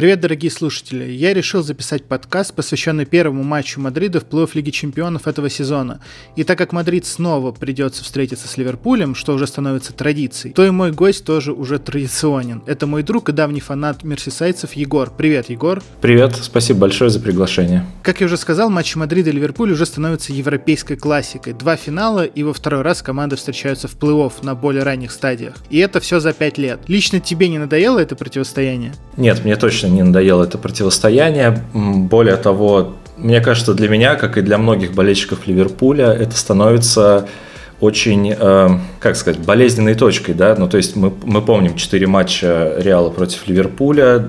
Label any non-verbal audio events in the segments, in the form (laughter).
Привет, дорогие слушатели! Я решил записать подкаст, посвященный первому матчу Мадрида в плей-офф Лиги Чемпионов этого сезона. И так как Мадрид снова придется встретиться с Ливерпулем, что уже становится традицией, то и мой гость тоже уже традиционен. Это мой друг и давний фанат мерсисайцев Егор. Привет, Егор! Привет, спасибо большое за приглашение. Как я уже сказал, матч Мадрида и Ливерпуль уже становится европейской классикой. Два финала, и во второй раз команды встречаются в плей-офф на более ранних стадиях. И это все за пять лет. Лично тебе не надоело это противостояние? Нет, мне точно не надоело это противостояние. Более того, мне кажется, для меня, как и для многих болельщиков Ливерпуля, это становится очень, э, как сказать, болезненной точкой, да, ну то есть мы, мы помним 4 матча Реала против Ливерпуля,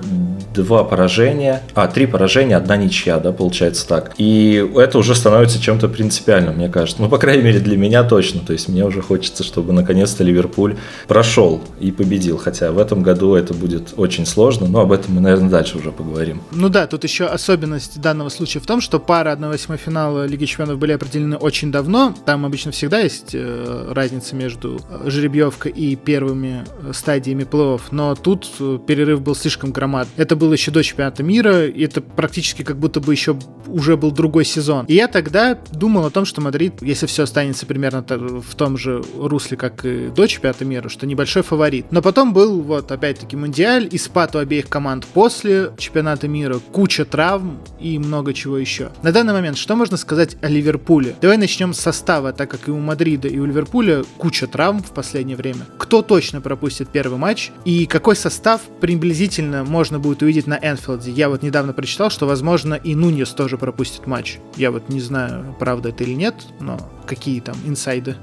два поражения, а, три поражения, одна ничья, да, получается так. И это уже становится чем-то принципиальным, мне кажется. Ну, по крайней мере, для меня точно. То есть мне уже хочется, чтобы наконец-то Ливерпуль прошел и победил. Хотя в этом году это будет очень сложно, но об этом мы, наверное, дальше уже поговорим. Ну да, тут еще особенность данного случая в том, что пара 1-8 финала Лиги Чемпионов были определены очень давно. Там обычно всегда есть э, разница между э, жеребьевкой и первыми э, стадиями плей-офф, но тут перерыв был слишком громад. Это было еще до чемпионата мира, и это практически как будто бы еще уже был другой сезон. И я тогда думал о том, что Мадрид, если все останется примерно в том же русле, как и до чемпионата мира, что небольшой фаворит. Но потом был вот опять-таки Мундиаль и спад у обеих команд после чемпионата мира, куча травм и много чего еще. На данный момент что можно сказать о Ливерпуле? Давай начнем с состава, так как и у Мадрида, и у Ливерпуля куча травм в последнее время. Кто точно пропустит первый матч и какой состав приблизительно можно будет увидеть увидеть на Энфилде. Я вот недавно прочитал, что, возможно, и Нуньес тоже пропустит матч. Я вот не знаю, правда это или нет, но какие там инсайды?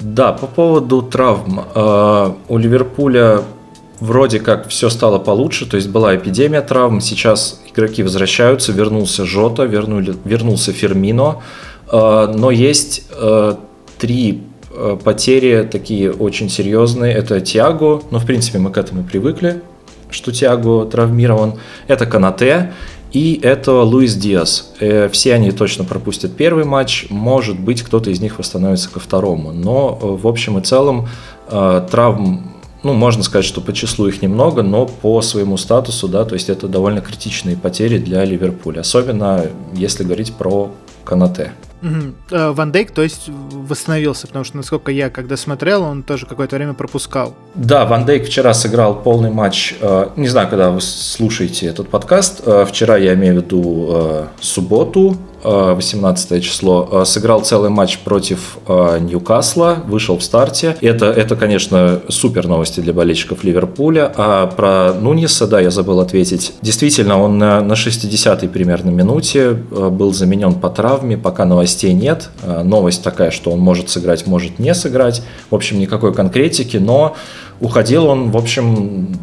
Да, по поводу травм. Э, у Ливерпуля вроде как все стало получше, то есть была эпидемия травм, сейчас игроки возвращаются, вернулся Жота, вернули, вернулся Фермино, э, но есть э, три потери такие очень серьезные. Это Тиаго, но в принципе мы к этому привыкли, что Тиаго травмирован, это Канате и это Луис Диас. Э, все они точно пропустят первый матч, может быть, кто-то из них восстановится ко второму. Но э, в общем и целом э, травм ну, можно сказать, что по числу их немного, но по своему статусу, да, то есть это довольно критичные потери для Ливерпуля, особенно если говорить про Канате. Угу. Ван Дейк, то есть, восстановился, потому что, насколько я когда смотрел, он тоже какое-то время пропускал. Да, Ван Дейк вчера сыграл полный матч. Э, не знаю, когда вы слушаете этот подкаст. Э, вчера я имею в виду субботу, 18 э, число, э, сыграл целый матч против э, Ньюкасла, вышел в старте. Это, это, конечно, супер новости для болельщиков Ливерпуля. А про Нуниса, да, я забыл ответить. Действительно, он на, на 60-й примерно минуте был заменен по травме, пока новостей нет. Новость такая, что он может сыграть, может не сыграть. В общем, никакой конкретики, но уходил он, в общем,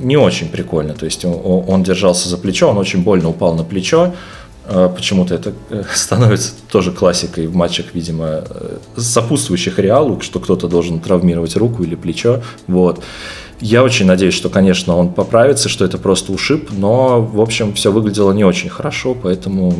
не очень прикольно. То есть он, он держался за плечо, он очень больно упал на плечо. А, почему-то это э, (laughs) становится тоже классикой в матчах, видимо, э, сопутствующих Реалу, что кто-то должен травмировать руку или плечо. Вот. Я очень надеюсь, что, конечно, он поправится, что это просто ушиб, но, в общем, все выглядело не очень хорошо, поэтому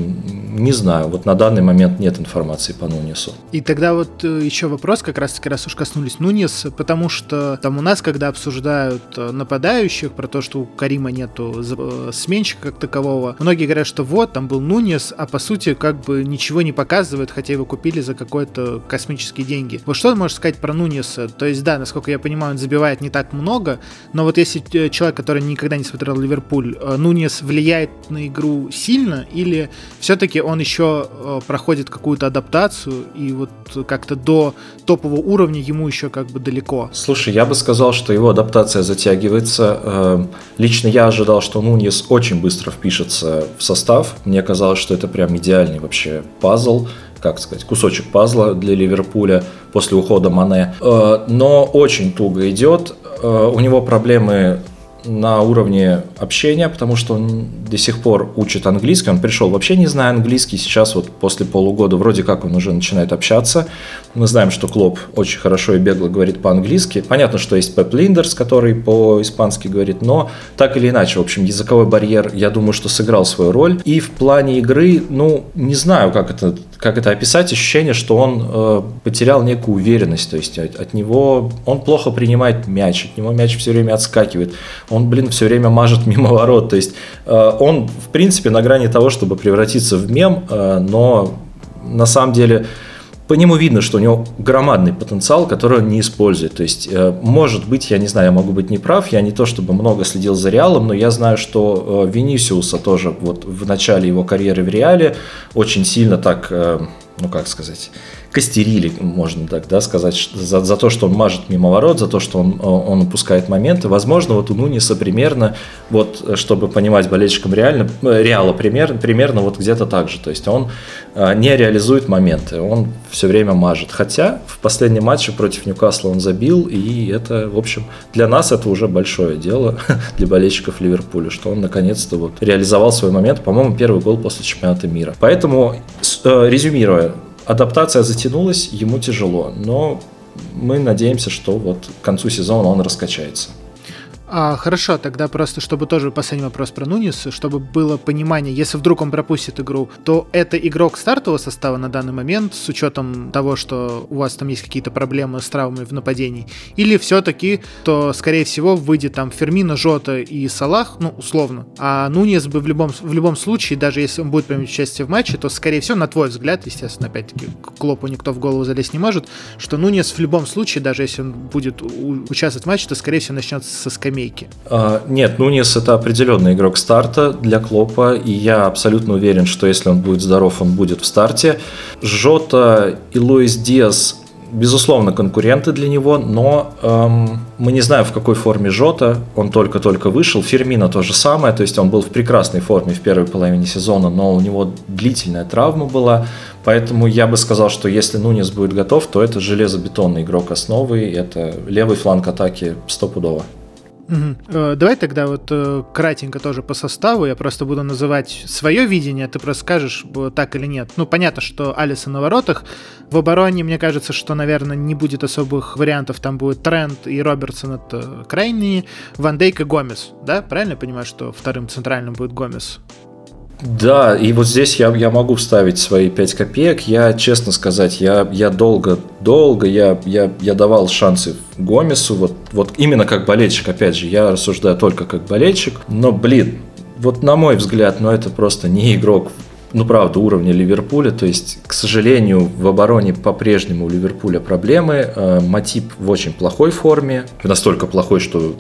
не знаю. Вот на данный момент нет информации по Нунису. И тогда вот э, еще вопрос, как раз таки, раз уж коснулись Нунис, потому что там у нас, когда обсуждают э, нападающих, про то, что у Карима нету э, сменщика как такового, многие говорят, что вот, там был Нунис, а по сути как бы ничего не показывает, хотя его купили за какой-то космические деньги. Вот что ты можешь сказать про Нуниса? То есть, да, насколько я понимаю, он забивает не так много, много, но вот если э, человек, который никогда не смотрел Ливерпуль, э, Нунес влияет на игру сильно, или все-таки он еще э, проходит какую-то адаптацию, и вот как-то до топового уровня ему еще как бы далеко? Слушай, я бы сказал, что его адаптация затягивается. Лично я ожидал, что Нунес очень быстро впишется в состав. Мне казалось, что это прям идеальный вообще пазл как сказать, кусочек пазла для Ливерпуля после ухода Мане. Но очень туго идет. Э, у него проблемы на уровне общения, потому что он до сих пор учит английский. Он пришел вообще не зная английский, сейчас вот после полугода вроде как он уже начинает общаться. Мы знаем, что Клоп очень хорошо и бегло говорит по-английски. Понятно, что есть Пеп Линдерс, который по-испански говорит, но так или иначе, в общем, языковой барьер, я думаю, что сыграл свою роль. И в плане игры, ну, не знаю, как это, как это описать, ощущение, что он э, потерял некую уверенность, то есть от, от него он плохо принимает мяч, от него мяч все время отскакивает, он, блин, все время мажет мимо ворот. То есть он, в принципе, на грани того, чтобы превратиться в мем, но на самом деле по нему видно, что у него громадный потенциал, который он не использует. То есть, э, может быть, я не знаю, я могу быть неправ, я не то чтобы много следил за Реалом, но я знаю, что э, Венисиуса тоже вот в начале его карьеры в Реале очень сильно так, э, ну как сказать, костерили, можно так да, сказать, за, за то, что он мажет мимо ворот, за то, что он, он упускает моменты. Возможно, вот у Нуниса примерно, вот, чтобы понимать болельщикам реально, Реала примерно, примерно вот где-то так же. То есть он а, не реализует моменты, он все время мажет. Хотя в последнем матче против Ньюкасла он забил, и это, в общем, для нас это уже большое дело, (laughs) для болельщиков Ливерпуля, что он наконец-то вот реализовал свой момент, по-моему, первый гол после чемпионата мира. Поэтому, э, резюмируя, адаптация затянулась, ему тяжело, но мы надеемся, что вот к концу сезона он раскачается. А, хорошо, тогда просто, чтобы тоже последний вопрос про Нуниса, чтобы было понимание, если вдруг он пропустит игру, то это игрок стартового состава на данный момент, с учетом того, что у вас там есть какие-то проблемы с травмой в нападении, или все-таки, то, скорее всего, выйдет там Фермино, Жота и Салах, ну, условно, а Нунис бы в любом, в любом случае, даже если он будет принимать участие в матче, то, скорее всего, на твой взгляд, естественно, опять-таки, Клопу никто в голову залезть не может, что Нунис в любом случае, даже если он будет участвовать в матче, то, скорее всего, начнется со скамейки скамейки. А, нет, Нунис это определенный игрок старта для Клопа, и я абсолютно уверен, что если он будет здоров, он будет в старте. Жота и Луис Диас безусловно, конкуренты для него, но эм, мы не знаем, в какой форме Жота. Он только-только вышел. Фермина то же самое, то есть он был в прекрасной форме в первой половине сезона, но у него длительная травма была. Поэтому я бы сказал, что если Нунес будет готов, то это железобетонный игрок основы, это левый фланг атаки стопудово. Угу. Давай тогда вот э, кратенько тоже по составу. Я просто буду называть свое видение, а ты просто скажешь, так или нет. Ну, понятно, что Алиса на воротах. В обороне, мне кажется, что, наверное, не будет особых вариантов. Там будет Трент и Робертсон это крайние. Ван Дейк и Гомес. Да? Правильно я понимаю, что вторым центральным будет Гомес? Да, и вот здесь я, я могу вставить свои 5 копеек. Я, честно сказать, я, я долго, долго, я, я, я давал шансы Гомесу, вот, вот именно как болельщик, опять же, я рассуждаю только как болельщик, но, блин, вот на мой взгляд, ну это просто не игрок ну, правда, уровня Ливерпуля. То есть, к сожалению, в обороне по-прежнему у Ливерпуля проблемы. Э, Матип в очень плохой форме. Настолько плохой, что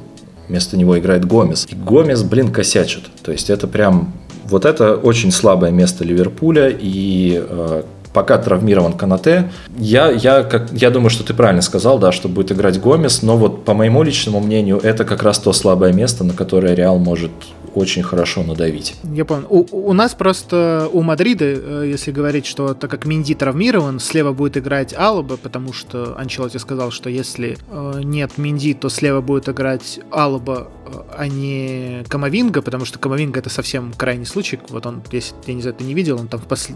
вместо него играет Гомес. И Гомес, блин, косячит. То есть, это прям вот это очень слабое место Ливерпуля, и э, пока травмирован Канате. Я, я, как, я думаю, что ты правильно сказал, да, что будет играть Гомес, но вот по моему личному мнению, это как раз то слабое место, на которое Реал может очень хорошо надавить. Я понял. У, у нас просто у Мадрида, э, если говорить, что так как Минди травмирован, слева будет играть Алаба, потому что Анчелоти сказал, что если э, нет Минди, то слева будет играть Алаба, а не Камовинга, потому что Камовинга это совсем крайний случай. Вот он, если я не знаю, ты не видел, он там в пос...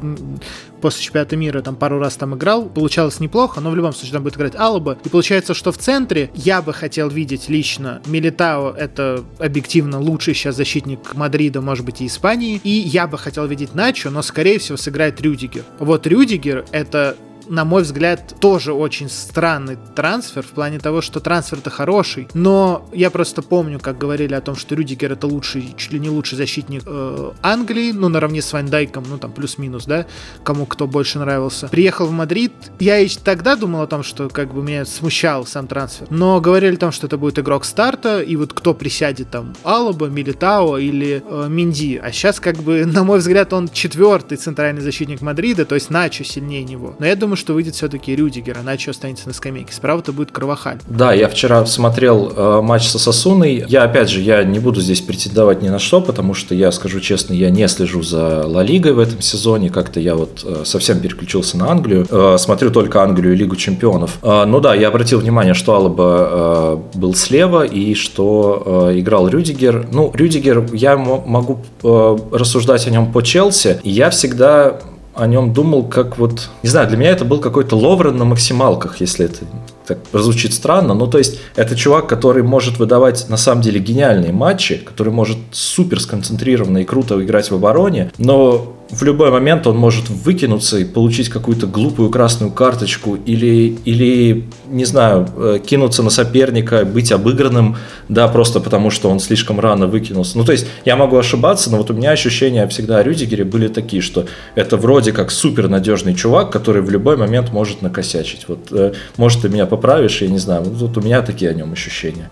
после чемпионата мира там пару раз там играл, получалось неплохо, но в любом случае там будет играть Алаба. И получается, что в центре я бы хотел видеть лично Милитао, это объективно лучший сейчас защитник Мадрида, может быть, и Испании. И я бы хотел видеть Начо, но, скорее всего, сыграет Рюдигер. Вот Рюдигер — это на мой взгляд, тоже очень странный трансфер в плане того, что трансфер-то хороший, но я просто помню, как говорили о том, что Рюдигер это лучший, чуть ли не лучший защитник э, Англии, ну, наравне с Вайндайком, ну, там, плюс-минус, да, кому кто больше нравился. Приехал в Мадрид, я и тогда думал о том, что, как бы, меня смущал сам трансфер, но говорили о том, что это будет игрок старта, и вот кто присядет там, Алаба, Милитао или э, Минди, а сейчас, как бы, (laughs) на мой взгляд, он четвертый центральный защитник Мадрида, то есть Начо сильнее него. Но я думаю, что выйдет все-таки Рюдигер, иначе останется на скамейке. Справа-то будет Карвахаль. Да, я вчера смотрел э, матч с Осасуной. Я, опять же, я не буду здесь претендовать ни на что, потому что я, скажу честно, я не слежу за Ла Лигой в этом сезоне. Как-то я вот э, совсем переключился на Англию. Э, смотрю только Англию и Лигу чемпионов. Э, ну да, я обратил внимание, что Алаба э, был слева и что э, играл Рюдигер. Ну, Рюдигер, я могу э, рассуждать о нем по Челси. Я всегда о нем думал как вот... Не знаю, для меня это был какой-то Ловрен на максималках, если это так прозвучит странно, но то есть это чувак, который может выдавать на самом деле гениальные матчи, который может супер сконцентрированно и круто играть в обороне, но в любой момент он может выкинуться и получить какую-то глупую красную карточку или, или не знаю, э, кинуться на соперника, быть обыгранным, да, просто потому что он слишком рано выкинулся. Ну, то есть я могу ошибаться, но вот у меня ощущения всегда о Рюдигере были такие, что это вроде как супер надежный чувак, который в любой момент может накосячить. Вот, э, может, ты меня поправишь, я не знаю, вот у меня такие о нем ощущения.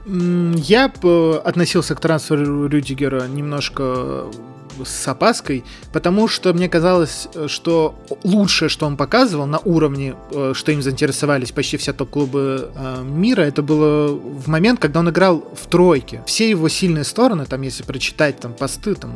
Я относился к трансферу Рюдигера немножко с опаской, потому что мне казалось, э, что лучшее, что он показывал на уровне, э, что им заинтересовались почти все топ-клубы э, мира, это было в момент, когда он играл в тройке. Все его сильные стороны, там, если прочитать там посты, там,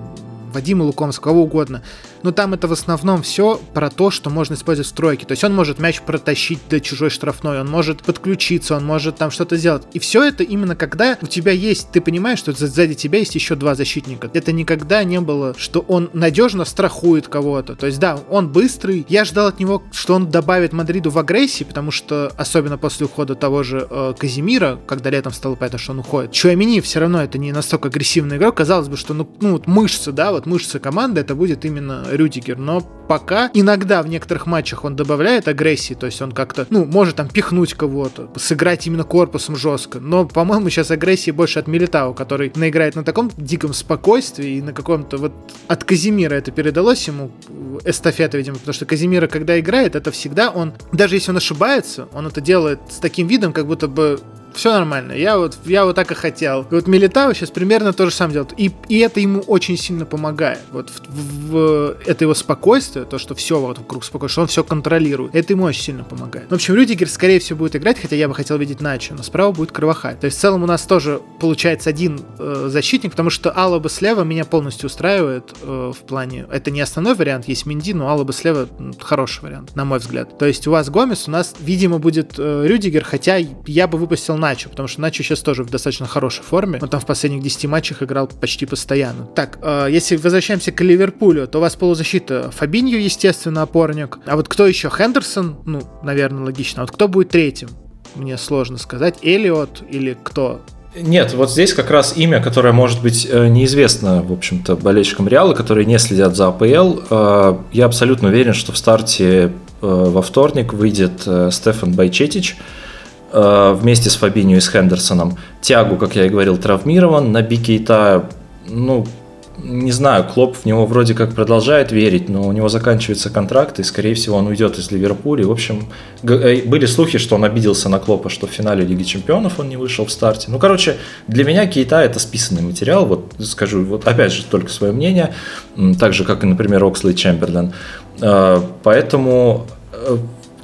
Вадима Лукомского, кого угодно. Но там это в основном все про то, что можно использовать в тройке. То есть он может мяч протащить до чужой штрафной, он может подключиться, он может там что-то сделать. И все это именно когда у тебя есть, ты понимаешь, что сзади тебя есть еще два защитника. Это никогда не было, что он надежно страхует кого-то. То есть да, он быстрый. Я ждал от него, что он добавит Мадриду в агрессии, потому что особенно после ухода того же э, Казимира, когда летом стало понятно, что он уходит. Чуамини все равно это не настолько агрессивный игрок. Казалось бы, что ну, ну вот мышцы, да, вот мышцы команды, это будет именно Рюдигер. Но пока иногда в некоторых матчах он добавляет агрессии, то есть он как-то, ну, может там пихнуть кого-то, сыграть именно корпусом жестко. Но, по-моему, сейчас агрессии больше от Милитау, который наиграет на таком диком спокойствии и на каком-то вот от Казимира это передалось ему эстафета, видимо, потому что Казимира, когда играет, это всегда он, даже если он ошибается, он это делает с таким видом, как будто бы все нормально. Я вот, я вот так и хотел. И вот Милитао сейчас примерно то же самое делает. И, и это ему очень сильно помогает. Вот в, в, в, это его спокойствие, то, что все вот вокруг спокойно, что он все контролирует. Это ему очень сильно помогает. В общем, Рюдигер, скорее всего, будет играть, хотя я бы хотел видеть Начо, но справа будет Кровохай. То есть в целом у нас тоже получается один э, защитник, потому что Алаба слева меня полностью устраивает э, в плане... Это не основной вариант, есть Минди, но Алаба слева хороший вариант, на мой взгляд. То есть у вас Гомес, у нас, видимо, будет э, Рюдигер, хотя я бы выпустил Начо, потому что Начо сейчас тоже в достаточно хорошей форме. Он там в последних 10 матчах играл почти постоянно. Так, э, если возвращаемся к Ливерпулю, то у вас полузащита Фабинью, естественно, опорник. А вот кто еще? Хендерсон? Ну, наверное, логично. А вот кто будет третьим? Мне сложно сказать. Элиот или кто? Нет, вот здесь как раз имя, которое может быть э, неизвестно, в общем-то, болельщикам Реала, которые не следят за АПЛ. Э, я абсолютно уверен, что в старте во вторник выйдет Стефан Байчетич, Э, вместе с Фабинью и с Хендерсоном. Тягу, как я и говорил, травмирован. На Бикейта, ну, не знаю, Клоп в него вроде как продолжает верить, но у него заканчивается контракт, и, скорее всего, он уйдет из Ливерпуля. В общем, э, были слухи, что он обиделся на Клопа, что в финале Лиги Чемпионов он не вышел в старте. Ну, короче, для меня Кейта это списанный материал, вот скажу, вот опять же, только свое мнение, так же, как и, например, Оксли Чемберлен. Э, поэтому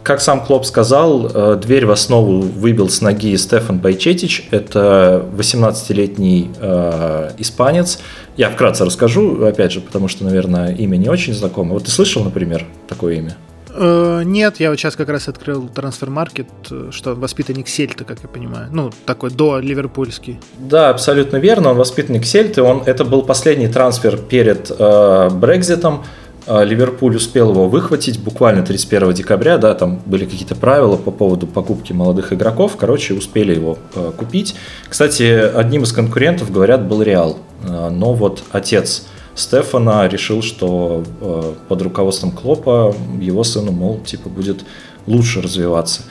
как сам Клоп сказал, э, дверь в основу выбил с ноги Стефан Байчетич. Это 18-летний э, испанец. Я вкратце расскажу, опять же, потому что, наверное, имя не очень знакомо. Вот ты слышал, например, такое имя? Э, нет, я вот сейчас как раз открыл трансфер-маркет, э, что воспитанник Сельта, как я понимаю. Ну, такой до ливерпульский. Да, абсолютно верно. Он воспитанник Сельты. Он, это был последний трансфер перед Брекзитом. Э, Ливерпуль успел его выхватить буквально 31 декабря, да, там были какие-то правила по поводу покупки молодых игроков, короче, успели его э, купить. Кстати, одним из конкурентов, говорят, был Реал, э, но вот отец Стефана решил, что э, под руководством Клопа его сыну, мол, типа, будет лучше развиваться.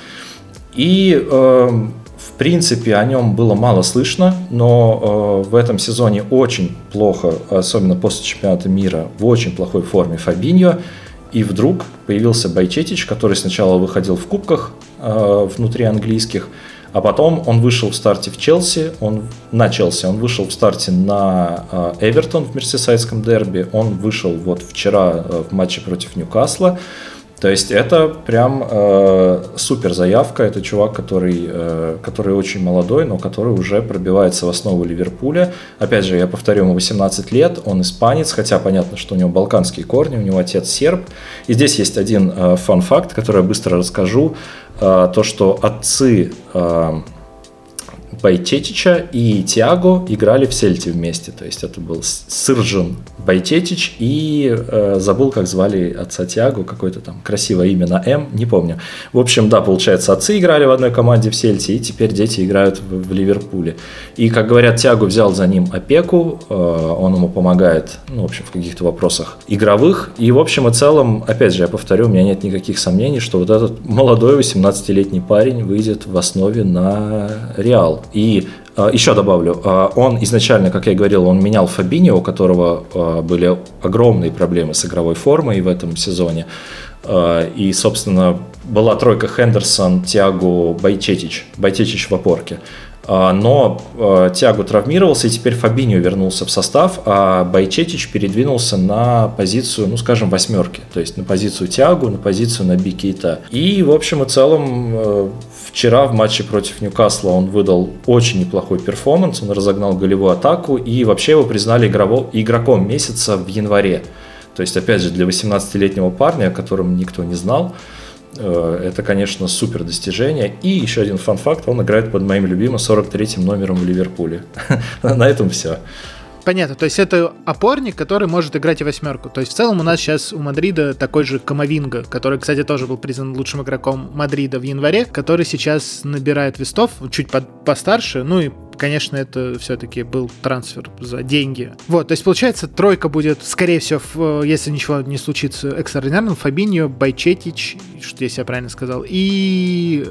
И эм, принципе, о нем было мало слышно, но э, в этом сезоне очень плохо, особенно после чемпионата мира, в очень плохой форме Фабиньо. И вдруг появился Байчетич, который сначала выходил в кубках э, внутри английских, а потом он вышел в старте в Челси, он на Челси, он вышел в старте на э, Эвертон в Мерсисайдском дерби, он вышел вот вчера э, в матче против Ньюкасла. То есть это прям э, супер заявка. Это чувак, который, э, который очень молодой, но который уже пробивается в основу Ливерпуля. Опять же, я повторю, ему 18 лет, он испанец, хотя понятно, что у него балканские корни, у него отец серб. И здесь есть один э, фан-факт, который я быстро расскажу. Э, то, что отцы... Э, Байтетича и Тиаго играли в Сельте вместе. То есть это был Сыржин Байтетич и э, забыл, как звали отца Тиаго, какое-то там красивое имя на М, не помню. В общем, да, получается, отцы играли в одной команде в Сельте, и теперь дети играют в, в Ливерпуле. И, как говорят, Тиаго взял за ним опеку, э, он ему помогает, ну, в общем, в каких-то вопросах игровых. И, в общем и целом, опять же, я повторю, у меня нет никаких сомнений, что вот этот молодой 18-летний парень выйдет в основе на Реал. И а, еще добавлю, а, он изначально, как я говорил, он менял Фабини, у которого а, были огромные проблемы с игровой формой в этом сезоне. И, собственно, была тройка Хендерсон, Тиаго, Байтетич. Байтетич в опорке. Но Тиаго травмировался, и теперь Фабиньо вернулся в состав, а Байчетич передвинулся на позицию, ну, скажем, восьмерки. То есть на позицию Тиаго, на позицию на Бикита. И, в общем и целом, Вчера в матче против Ньюкасла он выдал очень неплохой перформанс, он разогнал голевую атаку и вообще его признали игрово, игроком месяца в январе. То есть, опять же, для 18-летнего парня, о котором никто не знал, э, это, конечно, супер достижение. И еще один fun fact, он играет под моим любимым 43-м номером в Ливерпуле. (laughs) На этом все. Понятно, то есть это опорник, который может играть и восьмерку. То есть в целом у нас сейчас у Мадрида такой же Камовинга, который, кстати, тоже был признан лучшим игроком Мадрида в январе, который сейчас набирает вес, чуть под, постарше, ну и конечно, это все-таки был трансфер за деньги. Вот, то есть, получается, тройка будет, скорее всего, если ничего не случится экстраординарным, Фабиньо, Байчетич, что если я правильно сказал, и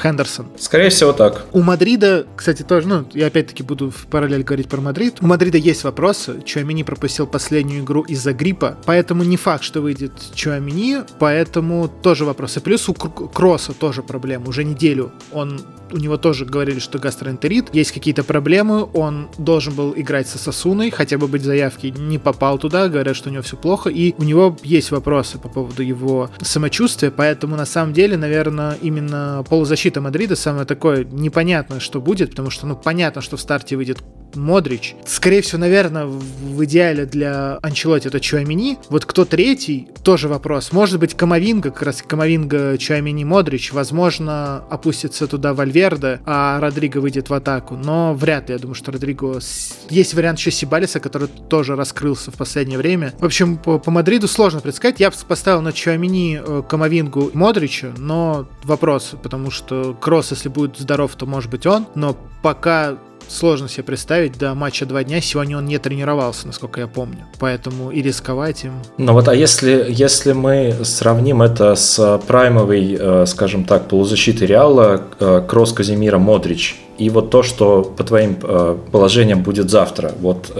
Хендерсон. Скорее всего, так. У Мадрида, кстати, тоже, ну, я опять-таки буду в параллель говорить про Мадрид. У Мадрида есть вопросы. Чуамини пропустил последнюю игру из-за гриппа, поэтому не факт, что выйдет Чуамини, поэтому тоже вопросы. Плюс у Крооса тоже проблема. Уже неделю он у него тоже говорили, что гастроэнтерит, есть какие-то проблемы, он должен был играть с Осасуной, хотя бы быть в заявке, не попал туда, говорят, что у него все плохо, и у него есть вопросы по поводу его самочувствия, поэтому на самом деле, наверное, именно полузащита Мадрида самое такое непонятное, что будет, потому что, ну, понятно, что в старте выйдет Модрич. Скорее всего, наверное, в идеале для Анчелотти это Чуамини. Вот кто третий, тоже вопрос. Может быть, Камовинга, как раз Камовинга, Чуамини, Модрич. Возможно, опустится туда Вальверде, а Родриго выйдет в атаку. Но вряд ли. Я думаю, что Родриго... Есть вариант еще Сибалиса, который тоже раскрылся в последнее время. В общем, по, по Мадриду сложно предсказать. Я поставил на Чуамини, э, Камовингу, Модрича, но вопрос, потому что Кросс, если будет здоров, то может быть он. Но пока сложно себе представить до матча два дня. Сегодня он не тренировался, насколько я помню. Поэтому и рисковать им. Ну вот, а если, если мы сравним это с праймовой, э, скажем так, полузащитой Реала, э, Кросс, Казимира, Модрич, и вот то, что по твоим э, положениям будет завтра, вот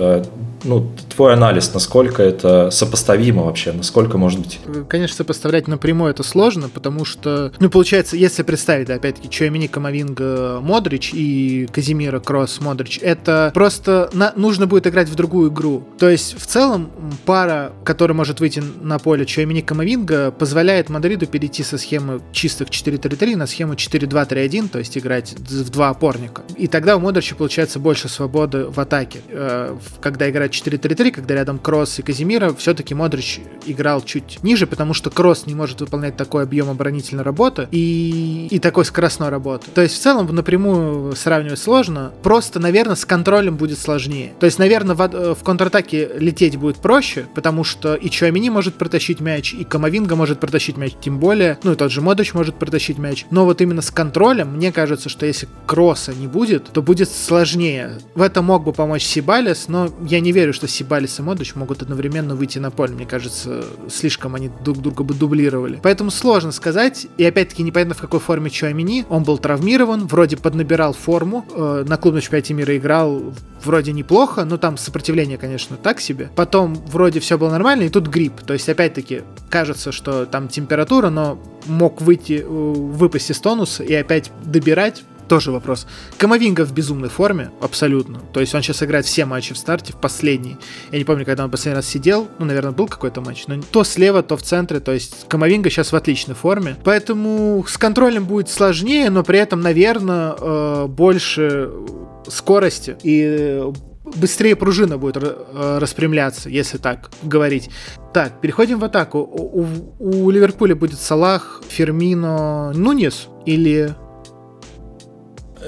ну, твой анализ, насколько это сопоставимо вообще, насколько может быть? Конечно, сопоставлять напрямую это сложно, потому что, ну, получается, если представить, да, опять-таки, Чуамини, Камовинга, Модрич и Каземиро, Кроос, Модрич, это просто на... нужно будет играть в другую игру. То есть, в целом, пара, которая может выйти на поле Чуамини, Камовинга, позволяет Мадриду перейти со схемы чистых 4-3-3 на схему 4-2-3-1, то есть играть в два опорника. И тогда у Модрича получается больше свободы в атаке, э, когда играть 4-3-3, когда рядом Кроос и Каземиро, все-таки Модрич играл чуть ниже, потому что Кросс не может выполнять такой объем оборонительной работы и, и такой скоростной работы. То есть в целом напрямую сравнивать сложно, просто, наверное, с контролем будет сложнее. То есть, наверное, в, в контратаке лететь будет проще, потому что и Чуамини может протащить мяч, и Камовинга может протащить мяч, тем более, ну и тот же Модрич может протащить мяч. Но вот именно с контролем, мне кажется, что если Кросса не будет, то будет сложнее. В этом мог бы помочь Сибалес, но я не верю верю, что Сибалис и Модрич могут одновременно выйти на поле. Мне кажется, слишком они друг друга бы дублировали. Поэтому сложно сказать. И опять-таки непонятно, в какой форме Чуамини. Он был травмирован, вроде поднабирал форму. Э, на клубном чемпионате мира играл вроде неплохо, но там сопротивление, конечно, так себе. Потом вроде все было нормально, и тут грипп. То есть, опять-таки, кажется, что там температура, но мог выйти, э, выпасть из тонуса и опять добирать тоже вопрос. Камовинга в безумной форме, абсолютно. То есть он сейчас играет все матчи в старте, в последний. Я не помню, когда он последний раз сидел. Ну, наверное, был какой-то матч. Но то слева, то в центре. То есть Камовинга сейчас в отличной форме. Поэтому с контролем будет сложнее, но при этом, наверное, э, больше скорости и быстрее пружина будет э, распрямляться, если так говорить. Так, переходим в атаку. У, у, у Ливерпуля будет Салах, Фермино, Нунес или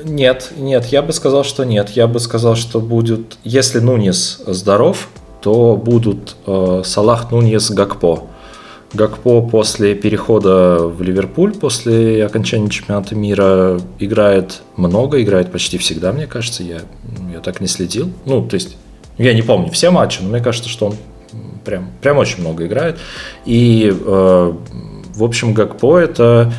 Нет, нет, я бы сказал, что нет. Я бы сказал, что будет, если Нунис здоров, то будут э, Салах, Нунис, Гакпо. Гакпо после перехода в Ливерпуль, после окончания чемпионата мира, играет много, играет почти всегда, мне кажется. Я, я так не следил. Ну, то есть, я не помню все матчи, но мне кажется, что он прям, прям очень много играет. И, э, в общем, Гакпо это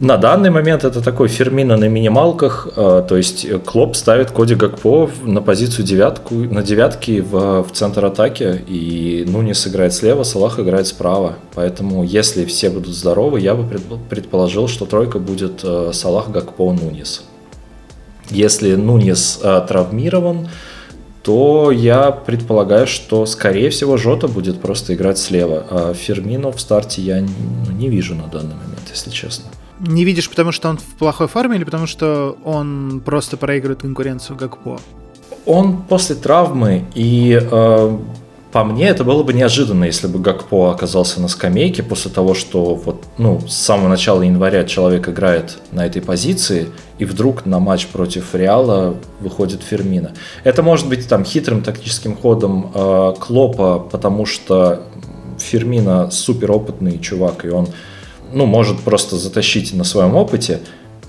на данный момент это такой Фермина на минималках, э, то есть Клоп ставит Коди Гакпо на позицию девятку, на девятки в, в центр атаки, и Нунис играет слева, Салах играет справа. Поэтому если все будут здоровы, я бы предположил, что тройка будет э, Салах, Гакпо, Нунис. Если Нунис э, травмирован, то я предполагаю, что, скорее всего, Жота будет просто играть слева. А Фермино в старте я ну, не вижу на данный момент, если честно. Не видишь, потому что он в плохой форме или потому что он просто проигрывает конкуренцию Гакпо? Он после травмы, и э, по мне это было бы неожиданно, если бы Гакпо оказался на скамейке после того, что вот, ну, с самого начала января человек играет на этой позиции, и вдруг на матч против Реала выходит Фермина. Это может быть там хитрым тактическим ходом э, Клопа, потому что Фермина суперопытный чувак, и он ну, может просто затащить на своем опыте,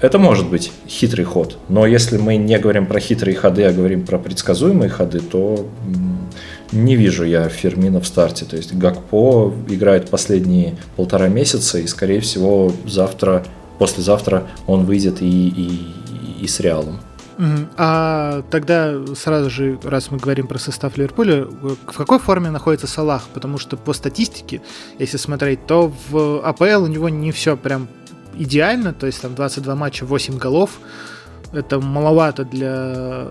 это может быть хитрый ход. Но если мы не говорим про хитрые ходы, а говорим про предсказуемые ходы, то не вижу я Фермина в старте. То есть Гакпо играет последние полтора месяца, и, скорее всего, завтра, послезавтра он выйдет и, и, и с Реалом. А тогда сразу же, раз мы говорим про состав Ливерпуля, в какой форме находится Салах? Потому что по статистике, если смотреть, то в АПЛ у него не все прям идеально, то есть там 22 матча, 8 голов. Это маловато для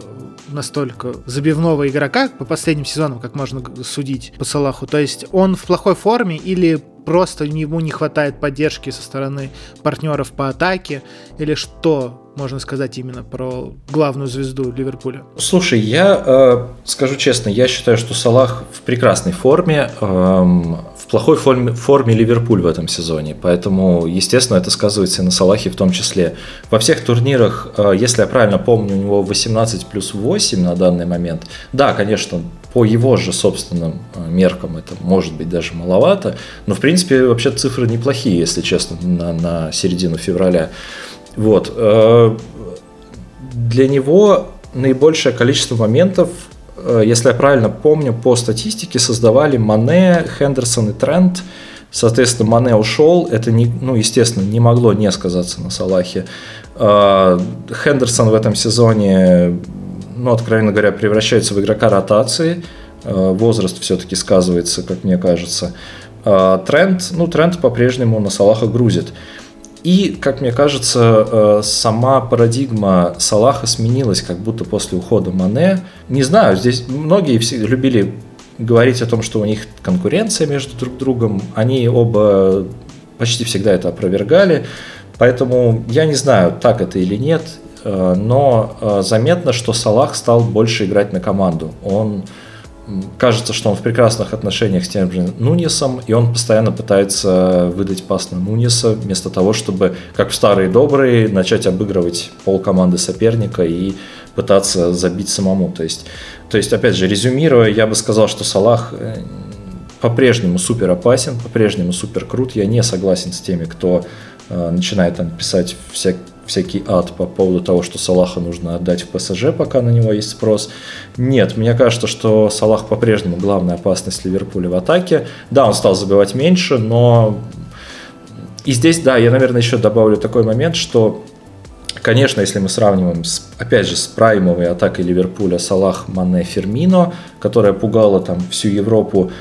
настолько забивного игрока по последним сезонам, как можно судить по Салаху. То есть он в плохой форме или просто ему не хватает поддержки со стороны партнеров по атаке, или что можно сказать именно про главную звезду Ливерпуля? Слушай, я э, скажу честно, я считаю, что Салах в прекрасной форме, э, в плохой форме, форме Ливерпуль в этом сезоне, поэтому, естественно, это сказывается и на Салахе в том числе. Во всех турнирах, э, если я правильно помню, у него 18 плюс 8 на данный момент. Да, конечно, по его же собственным э, меркам это может быть даже маловато, но в принципе вообще цифры неплохие, если честно, на, на середину февраля. Вот. Э, для него наибольшее количество моментов, э, если я правильно помню, по статистике создавали Мане, Хендерсон и Трент. Соответственно, Мане ушел, это, не, ну, естественно, не могло не сказаться на Салахе. Э, Хендерсон в этом сезоне, ну, откровенно говоря, превращается в игрока ротации. Возраст все-таки сказывается, как мне кажется. Тренд, ну, тренд по-прежнему на Салаха грузит. И, как мне кажется, э, сама парадигма Салаха сменилась как будто после ухода Мане. Не знаю, здесь многие все любили говорить о том, что у них конкуренция между друг другом. Они оба почти всегда это опровергали. Поэтому я не знаю, так это или нет, э, но э, заметно, что Салах стал больше играть на команду. Он кажется, что он в прекрасных отношениях с тем же Нунисом, и он постоянно пытается выдать пас на Нуниса, вместо того, чтобы, как в старые добрые, начать обыгрывать пол команды соперника и пытаться забить самому. То есть, то есть опять же, резюмируя, я бы сказал, что Салах э, по-прежнему супер опасен, по-прежнему супер крут. Я не согласен с теми, кто э, начинает там писать всякие всякий ад по поводу того, что Салаха нужно отдать в ПСЖ, пока на него есть спрос. Нет, мне кажется, что Салах по-прежнему главная опасность Ливерпуля в атаке. Да, он стал забивать меньше, но... И здесь, да, я, наверное, еще добавлю такой момент, что Конечно, если мы сравниваем, с, опять же, с праймовой атакой Ливерпуля Салах, Мане, Фермино, которая пугала там всю Европу,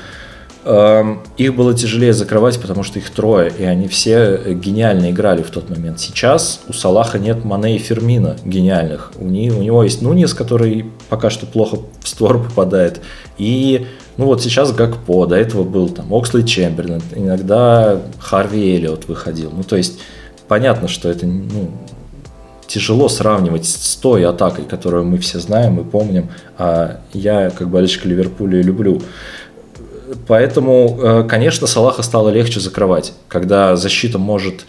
их было тяжелее закрывать, потому что их трое, и они все гениально играли в тот момент. Сейчас у Салаха нет Мане и Фермина гениальных. У, не, у него есть Нунис, который пока что плохо в створ попадает. И ну вот сейчас Гакпо, до этого был там Оксли Чемберлен, иногда Харви Эллиот выходил. Ну то есть понятно, что это ну, тяжело сравнивать с той атакой, которую мы все знаем и помним, а я как болельщик Ливерпуля люблю. Поэтому, э, конечно, Салаха стало легче закрывать, когда защита может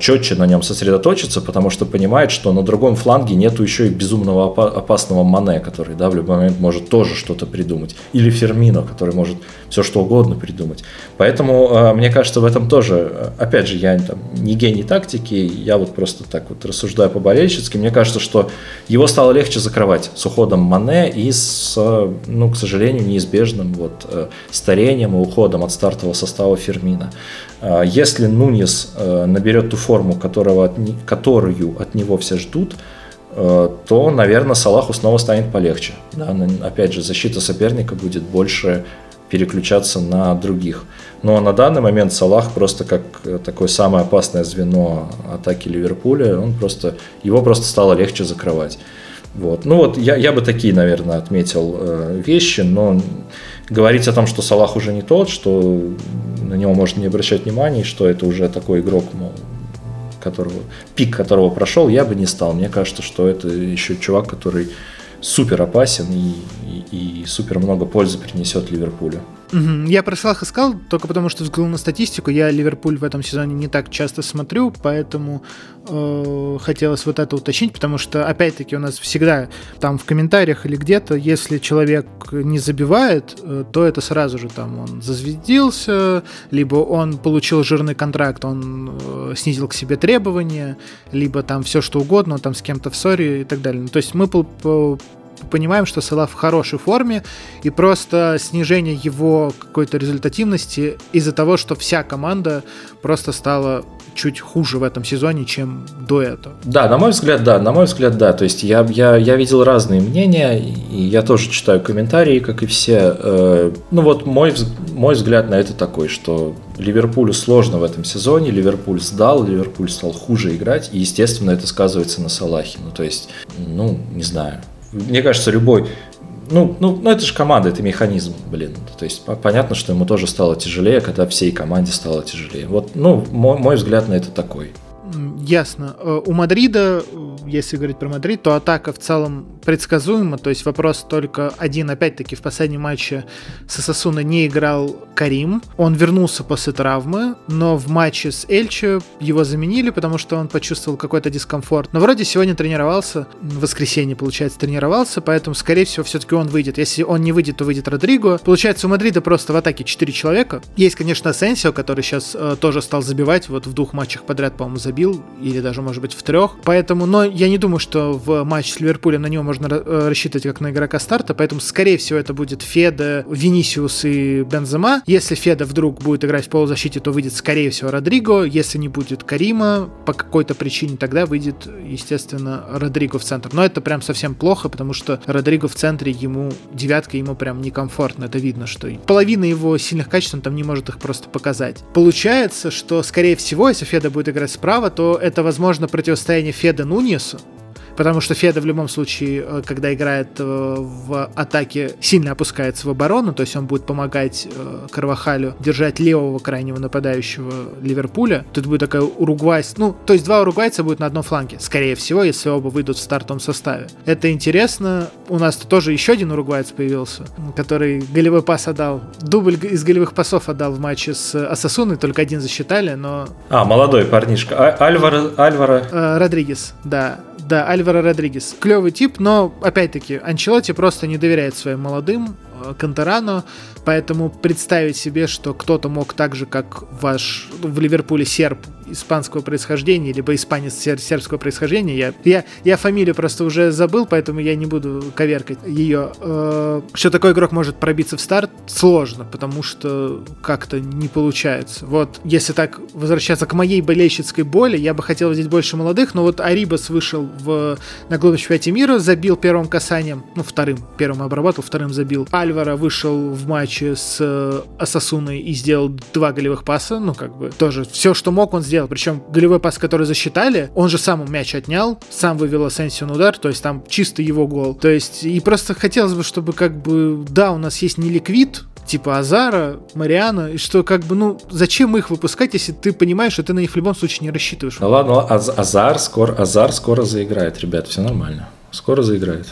четче на нем сосредоточиться, потому что понимает, что на другом фланге нету еще и безумного опасного Мане, который да, в любой момент может тоже что-то придумать. Или Фермино, который может все что угодно придумать. Поэтому, э, мне кажется, в этом тоже, опять же, я там, не гений тактики, я вот просто так вот рассуждаю по-болельщицки, мне кажется, что его стало легче закрывать с уходом Мане и с, ну, к сожалению, неизбежным вот старением и уходом от стартового состава Фермина. А, если Нунис э, наберет ту форму, которого от, которую от него все ждут, э, то, наверное, Салаху снова станет полегче. Да? Опять же, защита соперника будет больше переключаться на других. Но на данный момент Салах просто как э, такое самое опасное звено атаки Ливерпуля, он просто, его просто стало легче закрывать. Вот. Ну вот я, я бы такие, наверное, отметил вещи, но говорить о том, что Салах уже не тот, что на него можно не обращать внимания, что это уже такой игрок, мол, которого, пик которого прошел, я бы не стал. Мне кажется, что это еще чувак, который супер опасен и, и, и супер много пользы принесет Ливерпулю. Угу. Я про Салаха сказал только потому, что взглянул на статистику. Я Ливерпуль в этом сезоне не так часто смотрю, поэтому э, хотелось вот это уточнить, потому что, опять-таки, у нас всегда там в комментариях или где-то, если человек не забивает, э, то это сразу же там он зазвездился, либо он получил жирный контракт, он э, снизил к себе требования, либо там все что угодно, там с кем-то в ссоре и так далее. Ну, то есть мы понимаем, что Сала в хорошей форме, и просто снижение его какой-то результативности из-за того, что вся команда просто стала чуть хуже в этом сезоне, чем до этого. Да, на мой взгляд, да, на мой взгляд, да. То есть я, я, я видел разные мнения, и я тоже читаю комментарии, как и все. Э, ну вот мой, мой взгляд на это такой, что Ливерпулю сложно в этом сезоне, Ливерпуль сдал, Ливерпуль стал хуже играть, и, естественно, это сказывается на Салахе. Ну, то есть, ну, не знаю, мне кажется, любой ну, ну, ну, это же команда, это механизм, блин. То есть понятно, что ему тоже стало тяжелее, когда всей команде стало тяжелее. Вот, ну, мой, мой взгляд на это такой. Ясно. Э, у Мадрида, если говорить про Мадрид, то атака в целом предсказуема. То есть вопрос только один. Опять-таки в последнем матче с Осасуной не играл Карим. Он вернулся после травмы, но в матче с Эльче его заменили, потому что он почувствовал какой-то дискомфорт. Но вроде сегодня тренировался, в воскресенье, получается, тренировался, поэтому, скорее всего, все-таки он выйдет. Если он не выйдет, то выйдет Родриго. Получается, у Мадрида просто в атаке 4 человека. Есть, конечно, Асенсио, который сейчас э, тоже стал забивать. Вот в двух матчах подряд, по-моему, забил. Или даже, может быть, в трех. Поэтому, но я не думаю, что в матче с Ливерпулем на него можно э, рассчитывать как на игрока старта. Поэтому, скорее всего, это будет Феда, Винисиус и Бензема. Если Феда вдруг будет играть в полузащите, то выйдет, скорее всего, Родриго. Если не будет Карима по какой-то причине, тогда выйдет, естественно, Родриго в центр. Но это прям совсем плохо, потому что Родриго в центре ему, девятка ему прям некомфортно. Это видно, что половина его сильных качеств он там не может их просто показать. Получается, что, скорее всего, если Феда будет играть справа, то это, возможно, противостояние Феда Нуньесу, Потому что Феда в любом случае, э, когда играет э, в атаке, сильно опускается в оборону, то есть он будет помогать э, Карвахалю держать левого крайнего нападающего Ливерпуля. Тут будет такая уругвайс... Ну, то есть два уругвайца будет на одном фланге, скорее всего, если оба выйдут в стартовом составе. Это интересно. У нас тут тоже еще один уругвайц появился, который голевой пас отдал. Дубль из голевых пасов отдал в матче с Асасуной, только один засчитали, но... А, молодой парнишка. А, Альвара... Альвара... Родригес, да. Да, Альваро Родригес. Клевый тип, но, опять-таки, Анчелоти просто не доверяет своим молодым, э, Кантерану, поэтому представить себе, что кто-то мог так же, как ваш в Ливерпуле серб испанского происхождения, либо испанец сербского происхождения. Я, я, я фамилию просто уже забыл, поэтому я не буду коверкать ее. Э, что такой игрок может пробиться в старт, сложно, потому что как-то не получается. Вот, если так возвращаться к моей болельщицкой боли, я бы хотел видеть больше молодых, но вот Арибас вышел в, на главном чемпионате мира, забил первым касанием, ну, вторым, первым обработал, вторым забил. Альвара вышел в матче с э, Асасуной и сделал два голевых паса, ну, как бы, тоже все, что мог, он сделал. Причем голевой пас, который засчитали, он же сам мяч отнял, сам вывел Асенсио на удар, то есть там чисто его гол. То есть, и просто хотелось бы, чтобы как бы, да, у нас есть не ликвид, типа Азара, Мариана, и что как бы, ну, зачем их выпускать, если ты понимаешь, что ты на них в любом случае не рассчитываешь? Ну ладно, Аз Азар скоро, Азар скоро заиграет, ребят, все нормально. Скоро заиграет.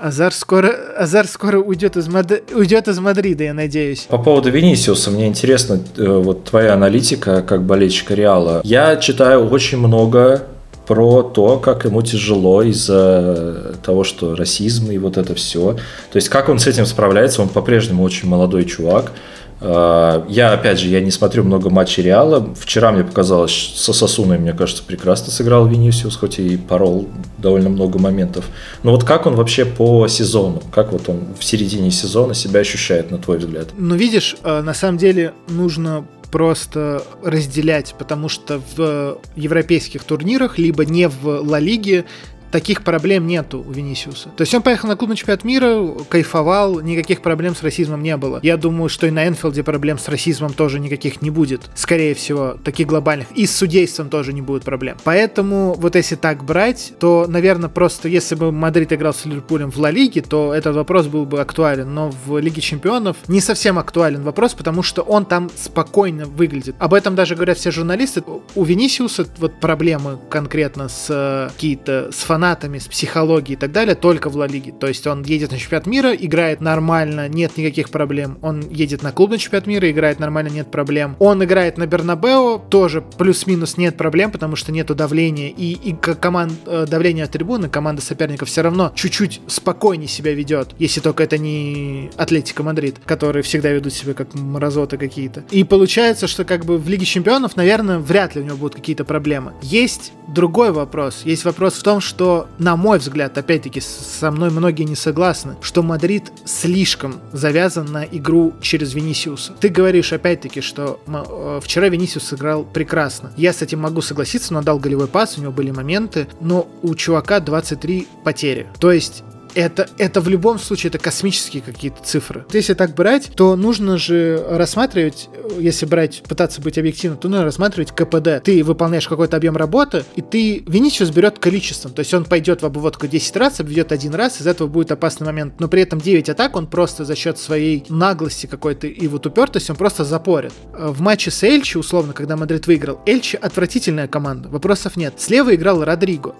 Азар скоро, Азар скоро уйдет из, Мад... уйдет из Мадрида, я надеюсь. По поводу Венисиуса, мне интересно э, вот твоя аналитика как болельщика Реала. Я читаю очень много про то, как ему тяжело из-за того, что расизм и вот это все. То есть как он с этим справляется, он по-прежнему очень молодой чувак. А, я, опять же, я не смотрю много матчей Реала. Вчера мне показалось, со Сосуной, мне кажется, прекрасно сыграл Винисиус, хоть и порол довольно много моментов. Но вот как он вообще по сезону? Как вот он в середине сезона себя ощущает, на твой взгляд? Ну, видишь, э, на самом деле нужно просто разделять, потому что в европейских турнирах, либо не в Ла Лиге, таких проблем нету у Венисиуса. То есть он поехал на клубный чемпионат мира, кайфовал, никаких проблем с расизмом не было. Я думаю, что и на Энфилде проблем с расизмом тоже никаких не будет. Скорее всего, таких глобальных. И с судейством тоже не будет проблем. Поэтому вот если так брать, то, наверное, просто если бы Мадрид играл с Ливерпулем в Ла Лиге, то этот вопрос был бы актуален. Но в Лиге Чемпионов не совсем актуален вопрос, потому что он там спокойно выглядит. Об этом даже говорят все журналисты. У Венисиуса вот проблемы конкретно с э, какие-то с фанатами фанатами, с психологией и так далее только в Ла Лиге. То есть он едет на чемпионат мира, играет нормально, нет никаких проблем. Он едет на клубный чемпионат мира, играет нормально, нет проблем. Он играет на Бернабео, тоже плюс-минус нет проблем, потому что нету давления. И, и команд, э, давление от трибуны, команда соперников все равно чуть-чуть спокойнее себя ведет, если только это не Атлетико Мадрид, которые всегда ведут себя как мразоты какие-то. И получается, что как бы в Лиге Чемпионов, наверное, вряд ли у него будут какие-то проблемы. Есть другой вопрос. Есть вопрос в том, что на мой взгляд, опять-таки, со мной многие не согласны, что Мадрид слишком завязан на игру через Венисиуса. Ты говоришь, опять-таки, что э, вчера Венисиус сыграл прекрасно. Я с этим могу согласиться, он дал голевой пас, у него были моменты, но у чувака 23 потери. То есть это, это в любом случае это космические какие-то цифры. Если так брать, то нужно же рассматривать, если брать, пытаться быть объективным, то нужно рассматривать КПД. Ты выполняешь какой-то объем работы, и ты Виничиус берет количеством. То есть он пойдет в обводку 10 раз, обведет один раз, из этого будет опасный момент. Но при этом 9 атак он просто за счет своей наглости какой-то и вот упертости он просто запорит. В матче с Эльче, условно, когда Мадрид выиграл, Эльчи отвратительная команда, вопросов нет. Слева играл Родриго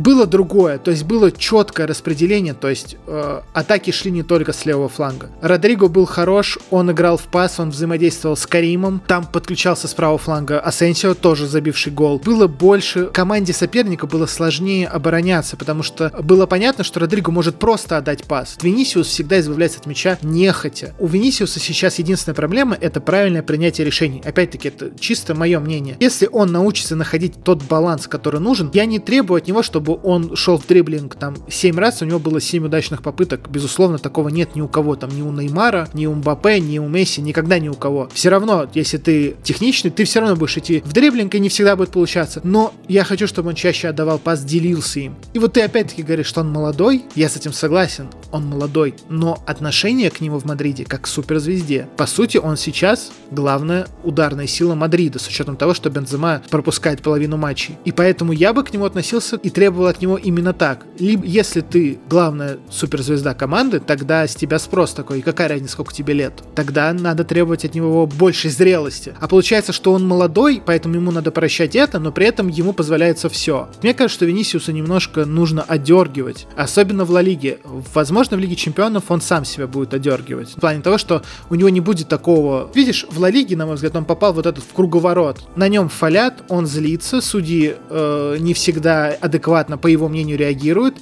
было другое, то есть было четкое распределение, то есть э, атаки шли не только с левого фланга. Родриго был хорош, он играл в пас, он взаимодействовал с Каримом, там подключался с правого фланга Асенсио, тоже забивший гол. Было больше, команде соперника было сложнее обороняться, потому что было понятно, что Родриго может просто отдать пас. Венисиус всегда избавляется от мяча нехотя. У Венисиуса сейчас единственная проблема — это правильное принятие решений. Опять-таки, это чисто мое мнение. Если он научится находить тот баланс, который нужен, я не требую от него, чтобы чтобы он шел в дриблинг там 7 раз, у него было 7 удачных попыток. Безусловно, такого нет ни у кого, там ни у Неймара, ни у Мбаппе, ни у Месси, никогда ни у кого. Все равно, если ты техничный, ты все равно будешь идти в дриблинг, и не всегда будет получаться. Но я хочу, чтобы он чаще отдавал пас, делился им. И вот ты опять-таки говоришь, что он молодой, я с этим согласен, он молодой, но отношение к нему в Мадриде как к суперзвезде. По сути, он сейчас главная ударная сила Мадрида, с учетом того, что Бензема пропускает половину матчей. И поэтому я бы к нему относился и требовал требовал от него именно так. Либо если ты главная суперзвезда команды, тогда с тебя спрос такой, какая разница, сколько тебе лет. Тогда надо требовать от него большей зрелости. А получается, что он молодой, поэтому ему надо прощать это, но при этом ему позволяется все. Мне кажется, что Венисиуса немножко нужно одергивать. Особенно в Ла Лиге. Возможно, в Лиге Чемпионов он сам себя будет одергивать. В плане того, что у него не будет такого... Видишь, в Ла Лиге, на мой взгляд, он попал вот этот в круговорот. На нем фалят, он злится, судьи э, не всегда адекватно адекватно, по его мнению, реагирует.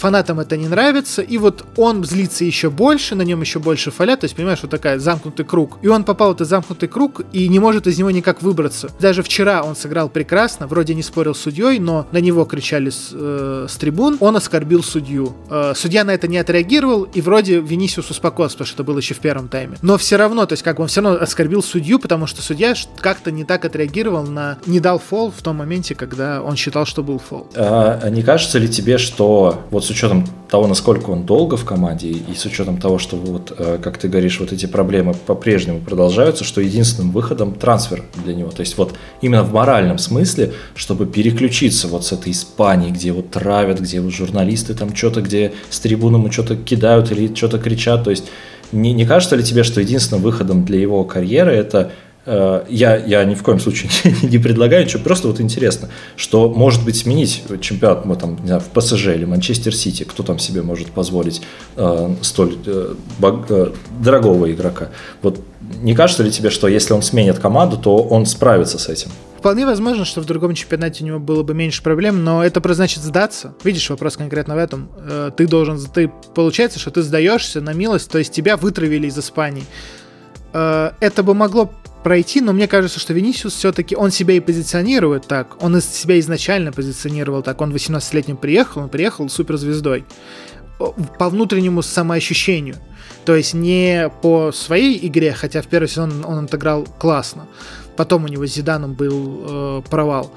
Фанатам это не нравится, и вот он злится еще больше, на нем еще больше фалят, то есть, понимаешь, вот такая замкнутый круг. И он попал в этот замкнутый круг и не может из него никак выбраться. Даже вчера он сыграл прекрасно, вроде не спорил с судьей, но на него кричали с, э, с трибун, он оскорбил судью. Э, судья на это не отреагировал, и вроде Венисиус успокоился, потому что это было еще в первом тайме. Но все равно, то есть, как бы он все равно оскорбил судью, потому что судья как-то не так отреагировал на... не дал фол в том моменте, когда он считал, что был фол. А, не кажется ли тебе, что вот с учетом того, насколько он долго в команде, и с учетом того, что вот, э, как ты говоришь, вот эти проблемы по-прежнему продолжаются, что единственным выходом трансфер для него. То есть вот именно в моральном смысле, чтобы переключиться вот с этой Испании, где вот травят, где вот журналисты там что-то, где с трибуны ему что-то кидают или что-то кричат. То есть не, не кажется ли тебе, что единственным выходом для его карьеры это я, я ни в коем случае (laughs) не предлагаю ничего, просто вот интересно, что может быть сменить чемпионат мы там, не знаю, в ПСЖ или Манчестер Сити, кто там себе может позволить э, столь э, баг, э, дорогого игрока. Вот не кажется ли тебе, что если он сменит команду, то он справится с этим? Вполне возможно, что в другом чемпионате у него было бы меньше проблем, но это значит сдаться. Видишь, вопрос конкретно в этом. Э, ты должен, ты получается, что ты сдаешься на милость, то есть тебя вытравили из Испании. Э, это бы могло пройти, но мне кажется, что Венисиус все-таки, он себя и позиционирует так, он из себя изначально позиционировал так, он 18-летним приехал, он приехал суперзвездой по внутреннему самоощущению. То есть не по своей игре, хотя в первый сезон он отыграл классно. Потом у него с Зиданом был э, провал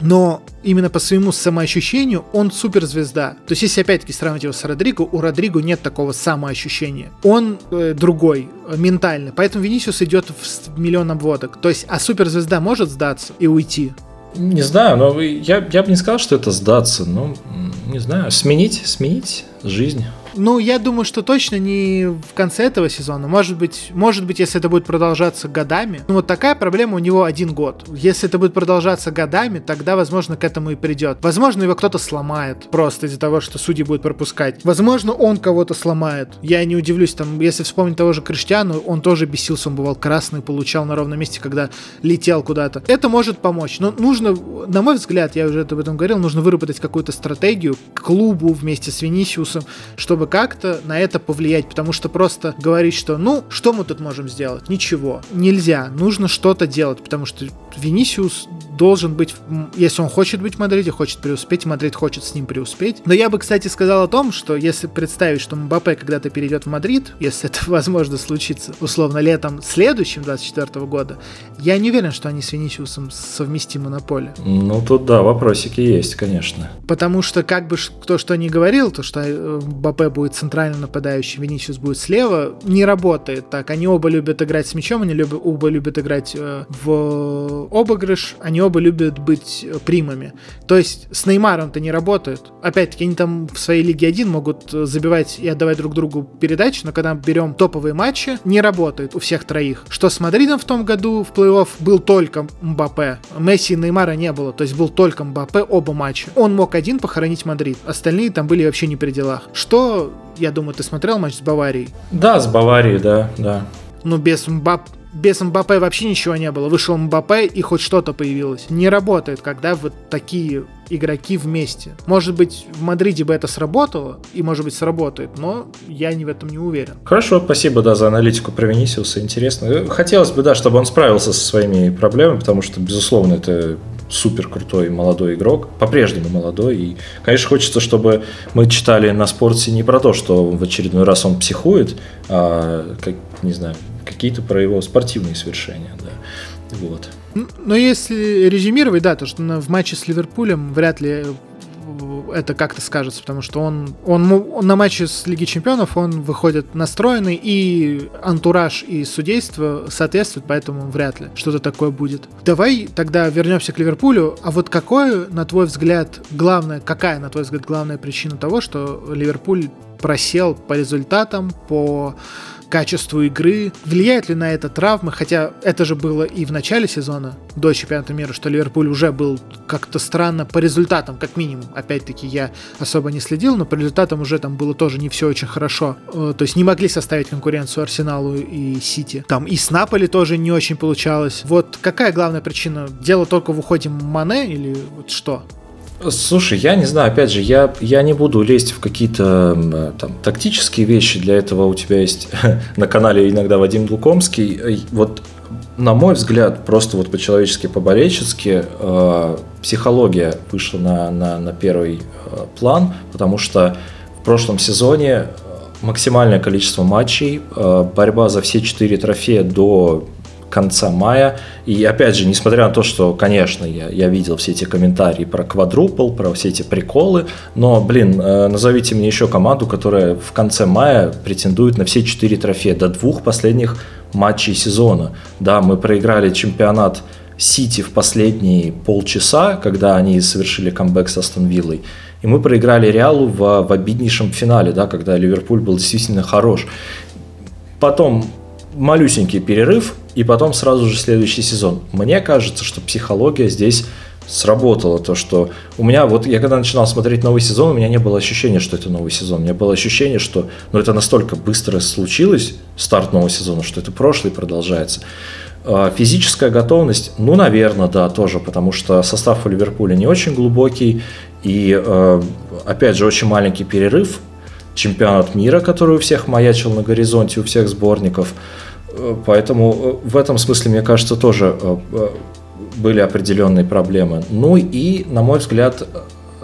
но именно по своему самоощущению он суперзвезда. То есть, если опять-таки сравнивать его с Родриго, у Родриго нет такого самоощущения. Он э, другой, э, ментально. Поэтому Венисиус идет в миллион обводок. То есть, а суперзвезда может сдаться и уйти? Не знаю, но я, я бы не сказал, что это сдаться. Ну, не знаю, сменить, сменить жизнь. Ну, я думаю, что точно не в конце этого сезона. Может быть, может быть, если это будет продолжаться годами. Ну, вот такая проблема у него один год. Если это будет продолжаться годами, тогда, возможно, к этому и придет. Возможно, его кто-то сломает просто из-за того, что судьи будут пропускать. Возможно, он кого-то сломает. Я не удивлюсь, там, если вспомнить того же Криштиану, он тоже бесился, он бывал красный, получал на ровном месте, когда летел куда-то. Это может помочь. Но нужно, на мой взгляд, я уже об этом говорил, нужно выработать какую-то стратегию клубу вместе с Венисиусом, чтобы чтобы как-то на это повлиять, потому что просто говорить, что ну, что мы тут можем сделать? Ничего. Нельзя. Нужно что-то делать, потому что Венисиус должен быть, если он хочет быть в Мадриде, хочет преуспеть, Мадрид хочет с ним преуспеть. Но я бы, кстати, сказал о том, что если представить, что Мбаппе когда-то перейдет в Мадрид, если это (laughs) возможно случится, условно, летом следующим 24 года, я не уверен, что они с Венисиусом совместимы на поле. Ну, тут да, вопросики есть, конечно. Потому что, как бы кто что ни говорил, то, что э, Мбаппе будет центральным нападающим, Венисиус будет слева, не работает так. Они оба любят играть с мячом, они любят, оба любят играть э, в обыгрыш, они оба любят быть э, примами. То есть с Неймаром-то не работает. Опять-таки, они там в своей Лиге 1 могут э, забивать и отдавать друг другу передачи, но когда берем топовые матчи, не работает у всех троих. Что с Мадридом в том году в плей-офф был только Мбаппе. Месси и Неймара не было, то есть был только Мбаппе оба матча. Он мог один похоронить Мадрид, остальные там были вообще не при делах. Что, я думаю, ты смотрел матч с Баварией? Да, с Баварией, да, да. Ну, без Мбаппе без Мбаппе вообще ничего не было. Вышел Мбаппе и хоть что-то появилось. Не работает, когда вот такие игроки вместе. Может быть, в Мадриде бы это сработало, и может быть сработает, но я не в этом не уверен. Хорошо, спасибо, да, за аналитику про Венисиуса, интересно. Хотелось бы, да, чтобы он справился со своими проблемами, потому что, безусловно, это супер крутой молодой игрок, по-прежнему молодой. И, конечно, хочется, чтобы мы читали на спорте не про то, что в очередной раз он психует, а, как, не знаю, какие-то про его спортивные свершения, да. Вот. Но если резюмировать, да, то что в матче с Ливерпулем вряд ли это как-то скажется, потому что он, он, он на матче с Лиги Чемпионов он выходит настроенный, и антураж и судейство соответствуют, поэтому вряд ли что-то такое будет. Давай тогда вернемся к Ливерпулю. А вот какое, на твой взгляд, главное, какая, на твой взгляд, главная причина того, что Ливерпуль просел по результатам, по качеству игры. Влияет ли на это травмы? Хотя это же было и в начале сезона, до чемпионата мира, что Ливерпуль уже был как-то странно по результатам, как минимум. Опять-таки я особо не следил, но по результатам уже там было тоже не все очень хорошо. Э, то есть не могли составить конкуренцию Арсеналу и Сити. Там и с Наполи тоже не очень получалось. Вот какая главная причина? Дело только в уходе Мане или вот что? Слушай, я не знаю, опять же, я, я не буду лезть в какие-то там тактические вещи, для этого у тебя есть (laughs) на канале иногда Вадим Лукомский. Вот на мой взгляд, просто вот по-человечески, по-болельчески, э, психология вышла на, на, на первый э, план, потому что в прошлом сезоне э, максимальное количество матчей, э, борьба за все четыре трофея до конца мая. И опять же, несмотря на то, что, конечно, я, я видел все эти комментарии про квадрупл, про все эти приколы, но, блин, э, назовите мне еще команду, которая в конце мая претендует на все четыре трофея до двух последних матчей сезона. Да, мы проиграли чемпионат Сити в последние полчаса, когда они совершили камбэк с Астон Виллой. И мы проиграли Реалу в, в обиднейшем финале, да, когда Ливерпуль был действительно хорош. Потом малюсенький перерыв, и потом сразу же следующий сезон. Мне кажется, что психология здесь сработала. То, что у меня, вот я когда начинал смотреть новый сезон, у меня не было ощущения, что это новый сезон. У меня было ощущение, что ну, это настолько быстро случилось, старт нового сезона, что это прошлый продолжается. А, физическая готовность, ну, наверное, да, тоже, потому что состав у Ливерпуля не очень глубокий, и, э, опять же, очень маленький перерыв, чемпионат мира, который у всех маячил на горизонте, у всех сборников. Э, поэтому э, в этом смысле, мне кажется, тоже были определенные проблемы. Ну и, на мой взгляд,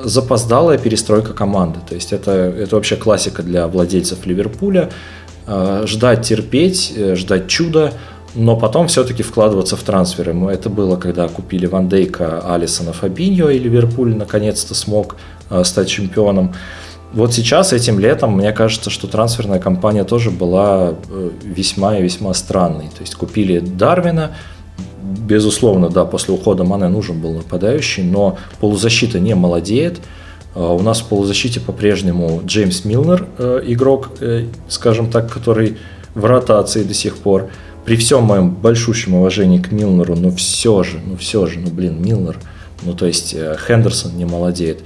запоздалая перестройка команды. То есть это, это вообще классика для владельцев Ливерпуля. Ждать, терпеть, ждать чуда – но потом все-таки вкладываться в трансферы. Это было, когда купили Ван Дейка, Алисона, Фабиньо, и Ливерпуль наконец-то смог э, стать чемпионом. Вот сейчас, этим летом, мне кажется, что трансферная кампания тоже была э, весьма и весьма странной. То есть купили Дарвина, безусловно, да, после ухода Мане нужен был нападающий, но полузащита не молодеет. Э, у нас в полузащите по-прежнему Джеймс Милнер, игрок, скажем так, который в ротации до сих пор при всем моем большущем уважении к Милнеру, ну все же, ну все же, ну блин, Милнер, ну то есть э, Хендерсон не молодеет.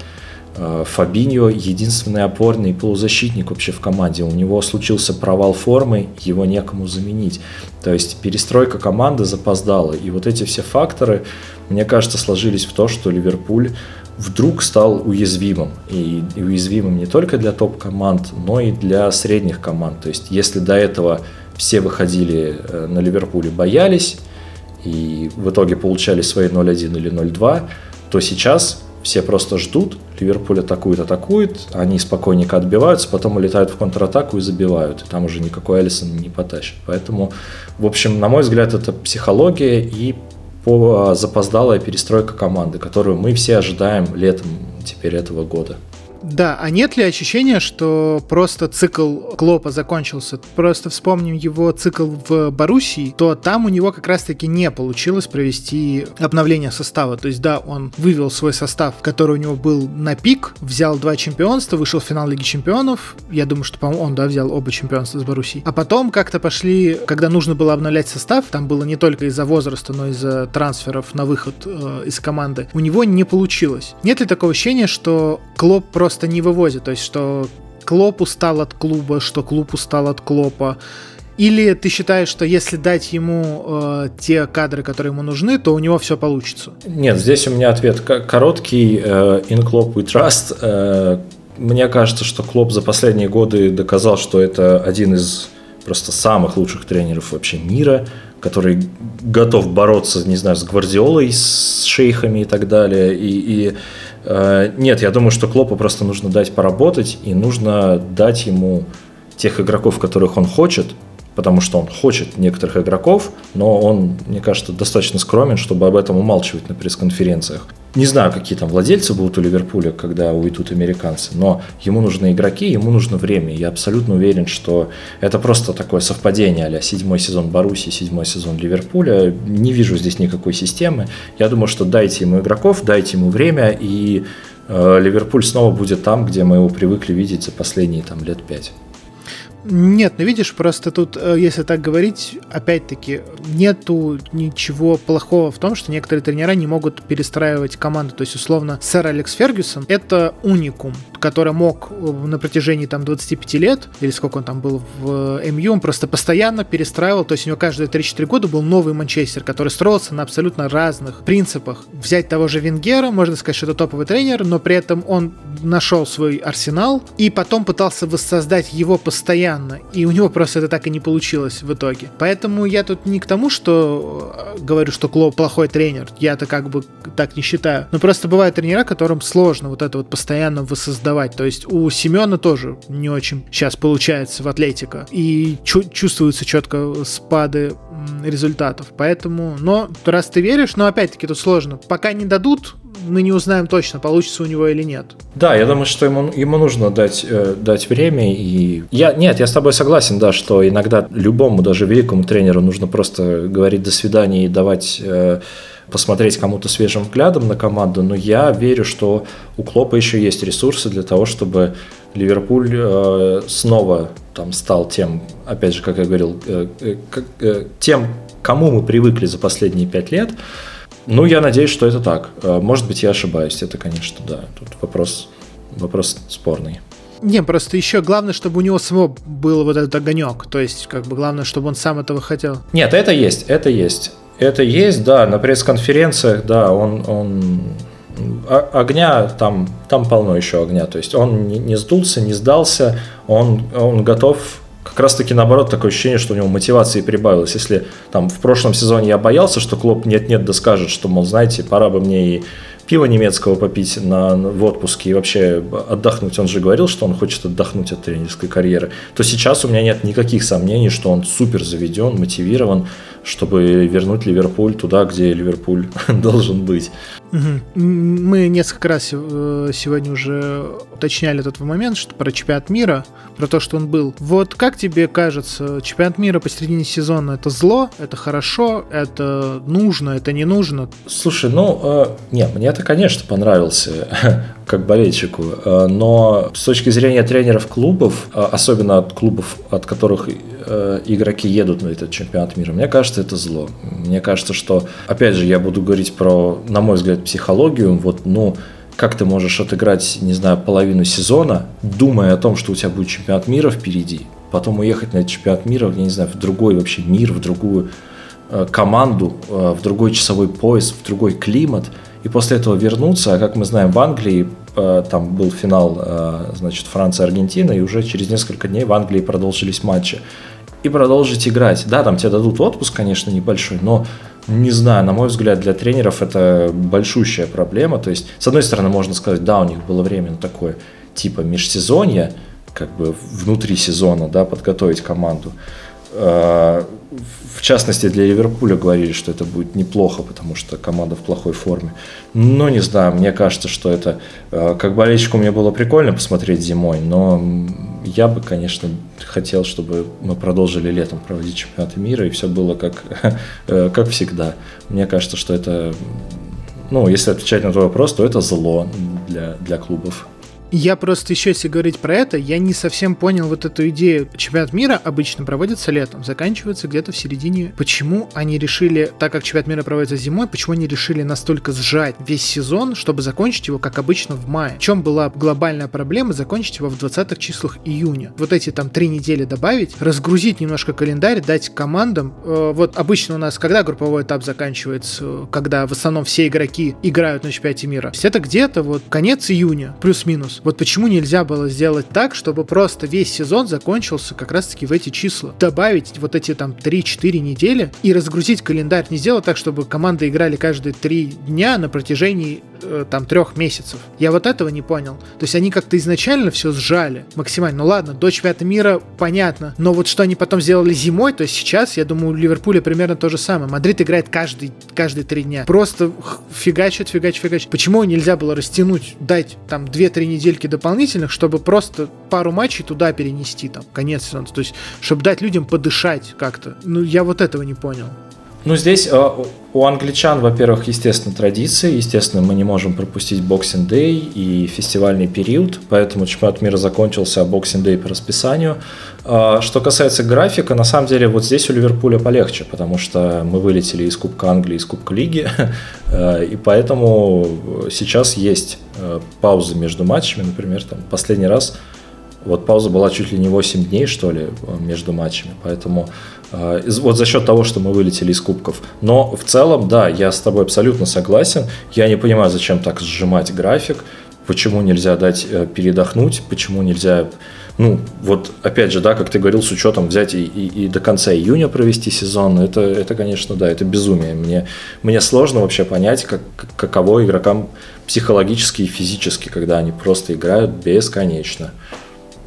Э, Фабиньо единственный опорный полузащитник вообще в команде. У него случился провал формы, его некому заменить. То есть перестройка команды запоздала. И вот эти все факторы, мне кажется, сложились в то, что Ливерпуль вдруг стал уязвимым. И, и уязвимым не только для топ-команд, но и для средних команд. То есть если до этого все выходили э, на Ливерпуле, боялись, и в итоге получали свои 0-1 или 0-2, то сейчас все просто ждут, Ливерпуль атакует, атакует, они спокойненько отбиваются, потом улетают в контратаку и забивают, и там уже никакой Элисон не потащит. Поэтому, в общем, на мой взгляд, это психология и запоздалая перестройка команды, которую мы все ожидаем летом теперь этого года. Да, а нет ли ощущения, что просто цикл Клопа закончился? Просто вспомним его цикл в Боруссии, то там у него как раз-таки не получилось провести обновление состава. То есть, да, он вывел свой состав, который у него был на пик, взял два чемпионства, вышел в финал Лиги Чемпионов. Я думаю, что, по-моему, он, да, взял оба чемпионства с Боруссии. А потом как-то пошли, когда нужно было обновлять состав, там было не только из-за возраста, но и из-за трансферов на выход э, из команды, у него не получилось. Нет ли такого ощущения, что Клоп просто просто не вывозит. То есть, что Клоп устал от клуба, что клуб устал от Клопа. Или ты считаешь, что если дать ему э, те кадры, которые ему нужны, то у него все получится? Нет, здесь у меня ответ короткий. Э, in Klopp we trust. Э, мне кажется, что Клоп за последние годы доказал, что это один из просто самых лучших тренеров вообще мира, который готов бороться, не знаю, с Гвардиолой, с шейхами и так далее. И, и нет, я думаю, что Клопу просто нужно дать поработать, и нужно дать ему тех игроков, которых он хочет, потому что он хочет некоторых игроков, но он, мне кажется, достаточно скромен, чтобы об этом умалчивать на пресс-конференциях. Не знаю, какие там владельцы будут у Ливерпуля, когда уйдут американцы, но ему нужны игроки, ему нужно время. Я абсолютно уверен, что это просто такое совпадение а седьмой сезон Баруси, седьмой сезон Ливерпуля. Не вижу здесь никакой системы. Я думаю, что дайте ему игроков, дайте ему время, и э, Ливерпуль снова будет там, где мы его привыкли видеть за последние там, лет пять. Нет, ну видишь, просто тут, э, если так говорить, опять-таки, нету ничего плохого в том, что некоторые тренера не могут перестраивать команду. То есть, условно, сэр Алекс Фергюсон — это уникум, который мог э, на протяжении там 25 лет, или сколько он там был в э, МЮ, он просто постоянно перестраивал, то есть у него каждые 3-4 года был новый Манчестер, который строился на абсолютно разных принципах. Взять того же Венгера, можно сказать, что это топовый тренер, но при этом он нашел свой арсенал и потом пытался воссоздать его постоянно и у него просто это так и не получилось в итоге. Поэтому я тут не к тому, что э, говорю, что Клоп плохой тренер, я-то как бы так не считаю, но просто бывают тренера, которым сложно вот это вот постоянно воссоздавать, то есть у Семена тоже не очень сейчас получается в Атлетика, и чу- чувствуются четко спады результатов, поэтому, но раз ты веришь, но опять-таки тут сложно, пока не дадут мы не узнаем точно, получится у него или нет. Да, я думаю, что ему, ему нужно дать, э, дать время. И я, нет, я с тобой согласен, да, что иногда любому, даже великому тренеру нужно просто говорить до свидания и давать э, посмотреть кому-то свежим взглядом на команду, но я верю, что у Клопа еще есть ресурсы для того, чтобы Ливерпуль э, снова там стал тем, опять же, как я говорил, э, э, тем, кому мы привыкли за последние пять лет. Ну, я надеюсь, что это так. Может быть, я ошибаюсь. Это, конечно, да. Тут вопрос, вопрос спорный. Не, просто еще главное, чтобы у него самого был вот этот огонек. То есть, как бы главное, чтобы он сам этого хотел. Нет, это есть, это есть. Это есть, да, на пресс-конференциях, да, он, он огня там, там полно еще огня. То есть он не, сдулся, не сдался, он, он готов. Как раз таки наоборот, такое ощущение, что у него мотивации прибавилось. Если там в прошлом сезоне я боялся, что Клоп нет-нет да скажет, что, мол, знаете, пора бы мне и пиво немецкого попить на, в отпуске и вообще отдохнуть. Он же говорил, что он хочет отдохнуть от тренерской карьеры. То сейчас у меня нет никаких сомнений, что он супер заведен, мотивирован, чтобы вернуть Ливерпуль туда, где Ливерпуль (laughs) должен быть. Мы несколько раз э, сегодня уже уточняли этот момент, что про чемпионат мира, про то, что он был. Вот как тебе кажется, чемпионат мира посередине сезона это зло, это хорошо, это нужно, это не нужно? Слушай, ну, э, не, мне это, конечно, понравился (laughs) как болельщику, э, но с точки зрения тренеров клубов, э, особенно от клубов, от которых э, игроки едут на этот чемпионат мира, мне кажется, это зло. Мне кажется, что, опять же, я буду говорить про, на мой взгляд, психологию, вот, ну, как ты можешь отыграть, не знаю, половину сезона, думая о том, что у тебя будет чемпионат мира впереди, потом уехать на этот чемпионат мира, я не знаю, в другой вообще мир, в другую э, команду, э, в другой часовой пояс, в другой климат, и после этого вернуться, а как мы знаем, в Англии э, там был финал, э, значит, Франция-Аргентина, и уже через несколько дней в Англии продолжились матчи. И продолжить играть. Да, там тебе дадут отпуск, конечно, небольшой, но не знаю, на мой взгляд, для тренеров это большущая проблема. То есть, с одной стороны, можно сказать, да, у них было время на такое типа межсезонье, как бы внутри сезона, да, подготовить команду. Частности, для Ливерпуля говорили, что это будет неплохо, потому что команда в плохой форме. Но не знаю, мне кажется, что это... А, как болельщику мне было прикольно посмотреть зимой, но я бы, конечно, хотел, чтобы мы продолжили летом проводить чемпионаты мира, и все было как, (laughs) э, как всегда. Мне кажется, что это, ну, если отвечать на твой вопрос, то это зло для, для клубов. Я просто еще, если говорить про это, я не совсем понял вот эту идею. Чемпионат мира обычно проводится летом, заканчивается где-то в середине. Почему они решили, так как чемпионат мира проводится зимой, почему они решили настолько сжать весь сезон, чтобы закончить его, как обычно, в мае? В чем была глобальная проблема закончить его в 20-х числах июня? Вот эти там три недели добавить, разгрузить немножко календарь, дать командам. Э, вот обычно у нас, когда групповой этап заканчивается, когда в основном все игроки играют на чемпионате мира, это где-то вот конец июня, плюс-минус. Вот почему нельзя было сделать так, чтобы просто весь сезон закончился как раз-таки в эти числа. Добавить вот эти там 3-4 недели и разгрузить календарь. Не сделать так, чтобы команды играли каждые 3 дня на протяжении там трех месяцев. Я вот этого не понял. То есть они как-то изначально все сжали максимально. Ну ладно, до чемпионата мира понятно. Но вот что они потом сделали зимой, то есть сейчас, я думаю, у Ливерпуля примерно то же самое. Мадрид играет каждый, каждые три дня. Просто фигачит, фигачит, фигачит. Почему нельзя было растянуть, дать там 2-3 недели недельки дополнительных, чтобы просто пару матчей туда перенести, там, конец сезона. То есть, чтобы дать людям подышать как-то. Ну, я вот этого не понял. Ну, здесь э, у англичан, во-первых, естественно, традиции. Естественно, мы не можем пропустить Boxing Day и фестивальный период, поэтому чемпионат мира закончился, а Boxing Day по расписанию. Э, что касается графика, на самом деле вот здесь у Ливерпуля полегче, потому что мы вылетели из Кубка Англии, из Кубка Лиги, (laughs) э, и поэтому сейчас есть паузы между матчами. Например, там последний раз вот пауза была чуть ли не 8 дней, что ли, между матчами. Поэтому э, вот за счет того, что мы вылетели из кубков. Но в целом, да, я с тобой абсолютно согласен. Я не понимаю, зачем так сжимать график. Почему нельзя дать э, передохнуть, почему нельзя, ну, вот опять же, да, как ты говорил, с учетом взять и, и, и до конца июня провести сезон, это, это, конечно, да, это безумие. Мне, мне сложно вообще понять, как, каково игрокам психологически и физически, когда они просто играют бесконечно.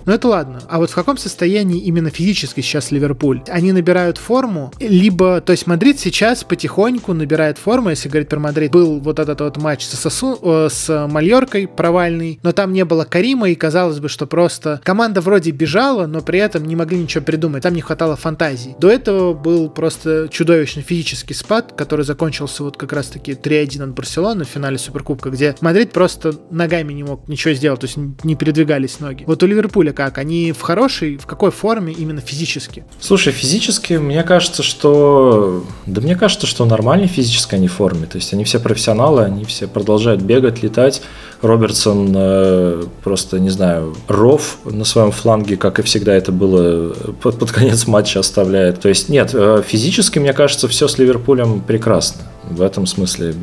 Но это ладно. А вот в каком состоянии именно физически сейчас Ливерпуль? Они набирают форму, либо, то есть Мадрид сейчас потихоньку набирает форму, если говорить про Мадрид. Был вот этот вот матч с Осасу, э, с Мальоркой провальный, но там не было Карима, и казалось бы, что просто команда вроде бежала, но при этом не могли ничего придумать. Там не хватало фантазии. До этого был просто чудовищный физический спад, который закончился вот как раз-таки 3-1 от Барселоны в финале Суперкубка, где Мадрид просто ногами не мог ничего сделать, то есть не передвигались ноги. Вот у Ливерпуля как? Они в хорошей, в какой форме именно физически? Слушай, физически, мне кажется, что... Да мне кажется, что нормальной физической они форме. То есть они все профессионалы, они все продолжают бегать, летать. Робертсон э, просто, не знаю, ров на своем фланге, как и всегда это было, под, под конец матча оставляет. То есть нет, э, физически, мне кажется, все с Ливерпулем прекрасно. В этом смысле,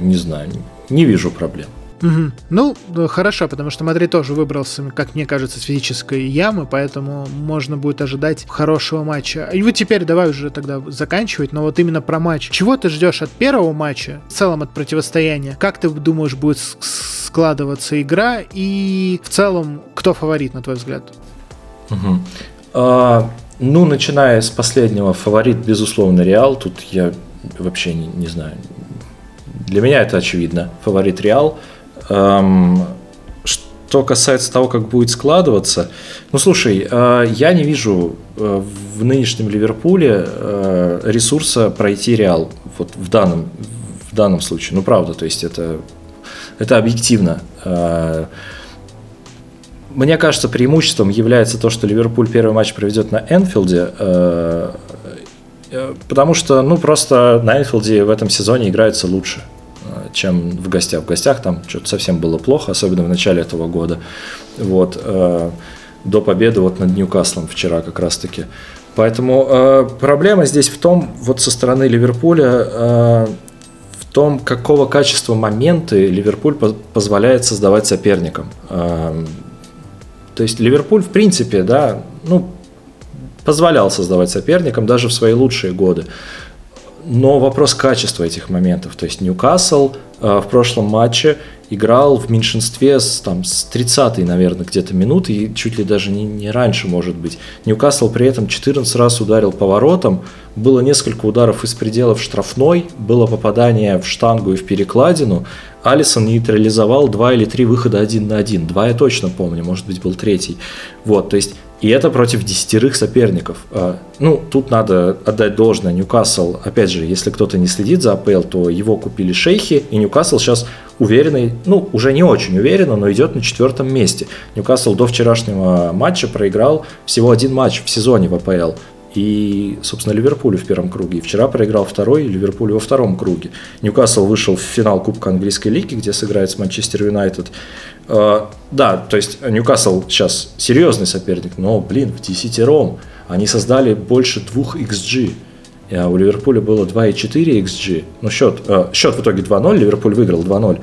не знаю, не вижу проблем. Угу. Ну, хорошо, потому что Мадрид тоже выбрался, как мне кажется, с физической ямы, поэтому можно будет ожидать хорошего матча. И вот теперь давай уже тогда заканчивать, но вот именно про матч. Чего ты ждешь от первого матча, в целом от противостояния? Как ты думаешь, будет складываться игра? И в целом, кто фаворит, на твой взгляд? Угу. А, ну, начиная с последнего, фаворит, безусловно, Реал. Тут я вообще не, не знаю. Для меня это очевидно. Фаворит Реал. Что касается того, как будет складываться, ну слушай, э, я не вижу э, в нынешнем Ливерпуле э, ресурса пройти Реал вот в данном в данном случае. Ну правда, то есть это это объективно. Мне кажется, преимуществом является то, что Ливерпуль первый матч проведет на Энфилде, потому что, ну, просто на Энфилде в этом сезоне играется лучше чем в гостях. В гостях там что-то совсем было плохо, особенно в начале этого года. Вот, э, до победы вот над Ньюкаслом вчера как раз-таки. Поэтому э, проблема здесь в том, вот со стороны Ливерпуля, э, в том, какого качества моменты Ливерпуль по позволяет создавать соперникам. Э, то есть Ливерпуль, в принципе, да, ну, позволял создавать соперникам даже в свои лучшие годы. Но вопрос качества этих моментов. То есть Ньюкасл э, в прошлом матче играл в меньшинстве с, там, с 30-й, наверное, где-то минуты, и чуть ли даже не, не раньше, может быть. Ньюкасл при этом 14 раз ударил поворотом, было несколько ударов из пределов штрафной, было попадание в штангу и в перекладину. Алисон нейтрализовал два или три выхода один на один. Два я точно помню, может быть, был третий. Вот, то есть и это против десятерых соперников. А, ну, тут надо отдать должное. Ньюкасл, опять же, если кто-то не следит за АПЛ, то его купили шейхи, и Ньюкасл сейчас уверенный, ну, уже не очень уверенно, но идет на четвертом месте. Ньюкасл до вчерашнего матча проиграл всего один матч в сезоне в АПЛ и, собственно, Ливерпулю в первом круге. И вчера проиграл второй, Ливерпулю во втором круге. Ньюкасл вышел в финал Кубка Английской лиги, где сыграет с Манчестер Юнайтед. А, да, то есть Ньюкасл сейчас серьезный соперник, но, блин, в десятером они создали больше двух XG. А у Ливерпуля было 2,4 XG. Ну, счет, э, счет в итоге 2-0, Ливерпуль выиграл 2-0.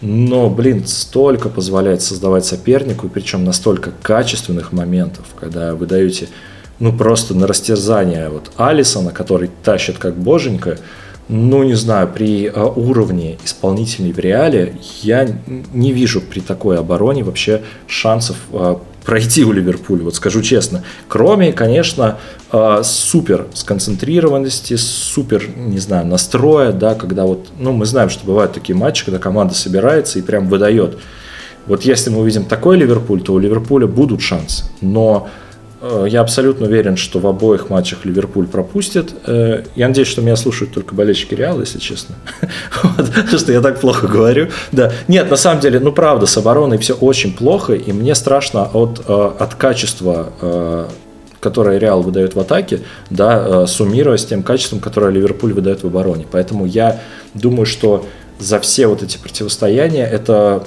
Но, блин, столько позволяет создавать сопернику, и причем настолько качественных моментов, когда вы даете ну просто на растерзание вот Алисона, который тащит как боженька, ну не знаю, при а, уровне исполнителей в реале я не вижу при такой обороне вообще шансов а, пройти у Ливерпуля, вот скажу честно. Кроме, конечно, а, супер сконцентрированности, супер, не знаю, настроя, да, когда вот, ну мы знаем, что бывают такие матчи, когда команда собирается и прям выдает. Вот если мы увидим такой Ливерпуль, то у Ливерпуля будут шансы. Но я абсолютно уверен, что в обоих матчах Ливерпуль пропустит. Э, я надеюсь, что меня слушают только болельщики Реала, если честно. (laughs) вот, что я так плохо говорю. Да. Нет, на самом деле, ну правда, с обороной все очень плохо, и мне страшно от, э, от качества которое Реал выдает в атаке, да, суммируя с тем качеством, которое Ливерпуль выдает в обороне. Поэтому я думаю, что за все вот эти противостояния это,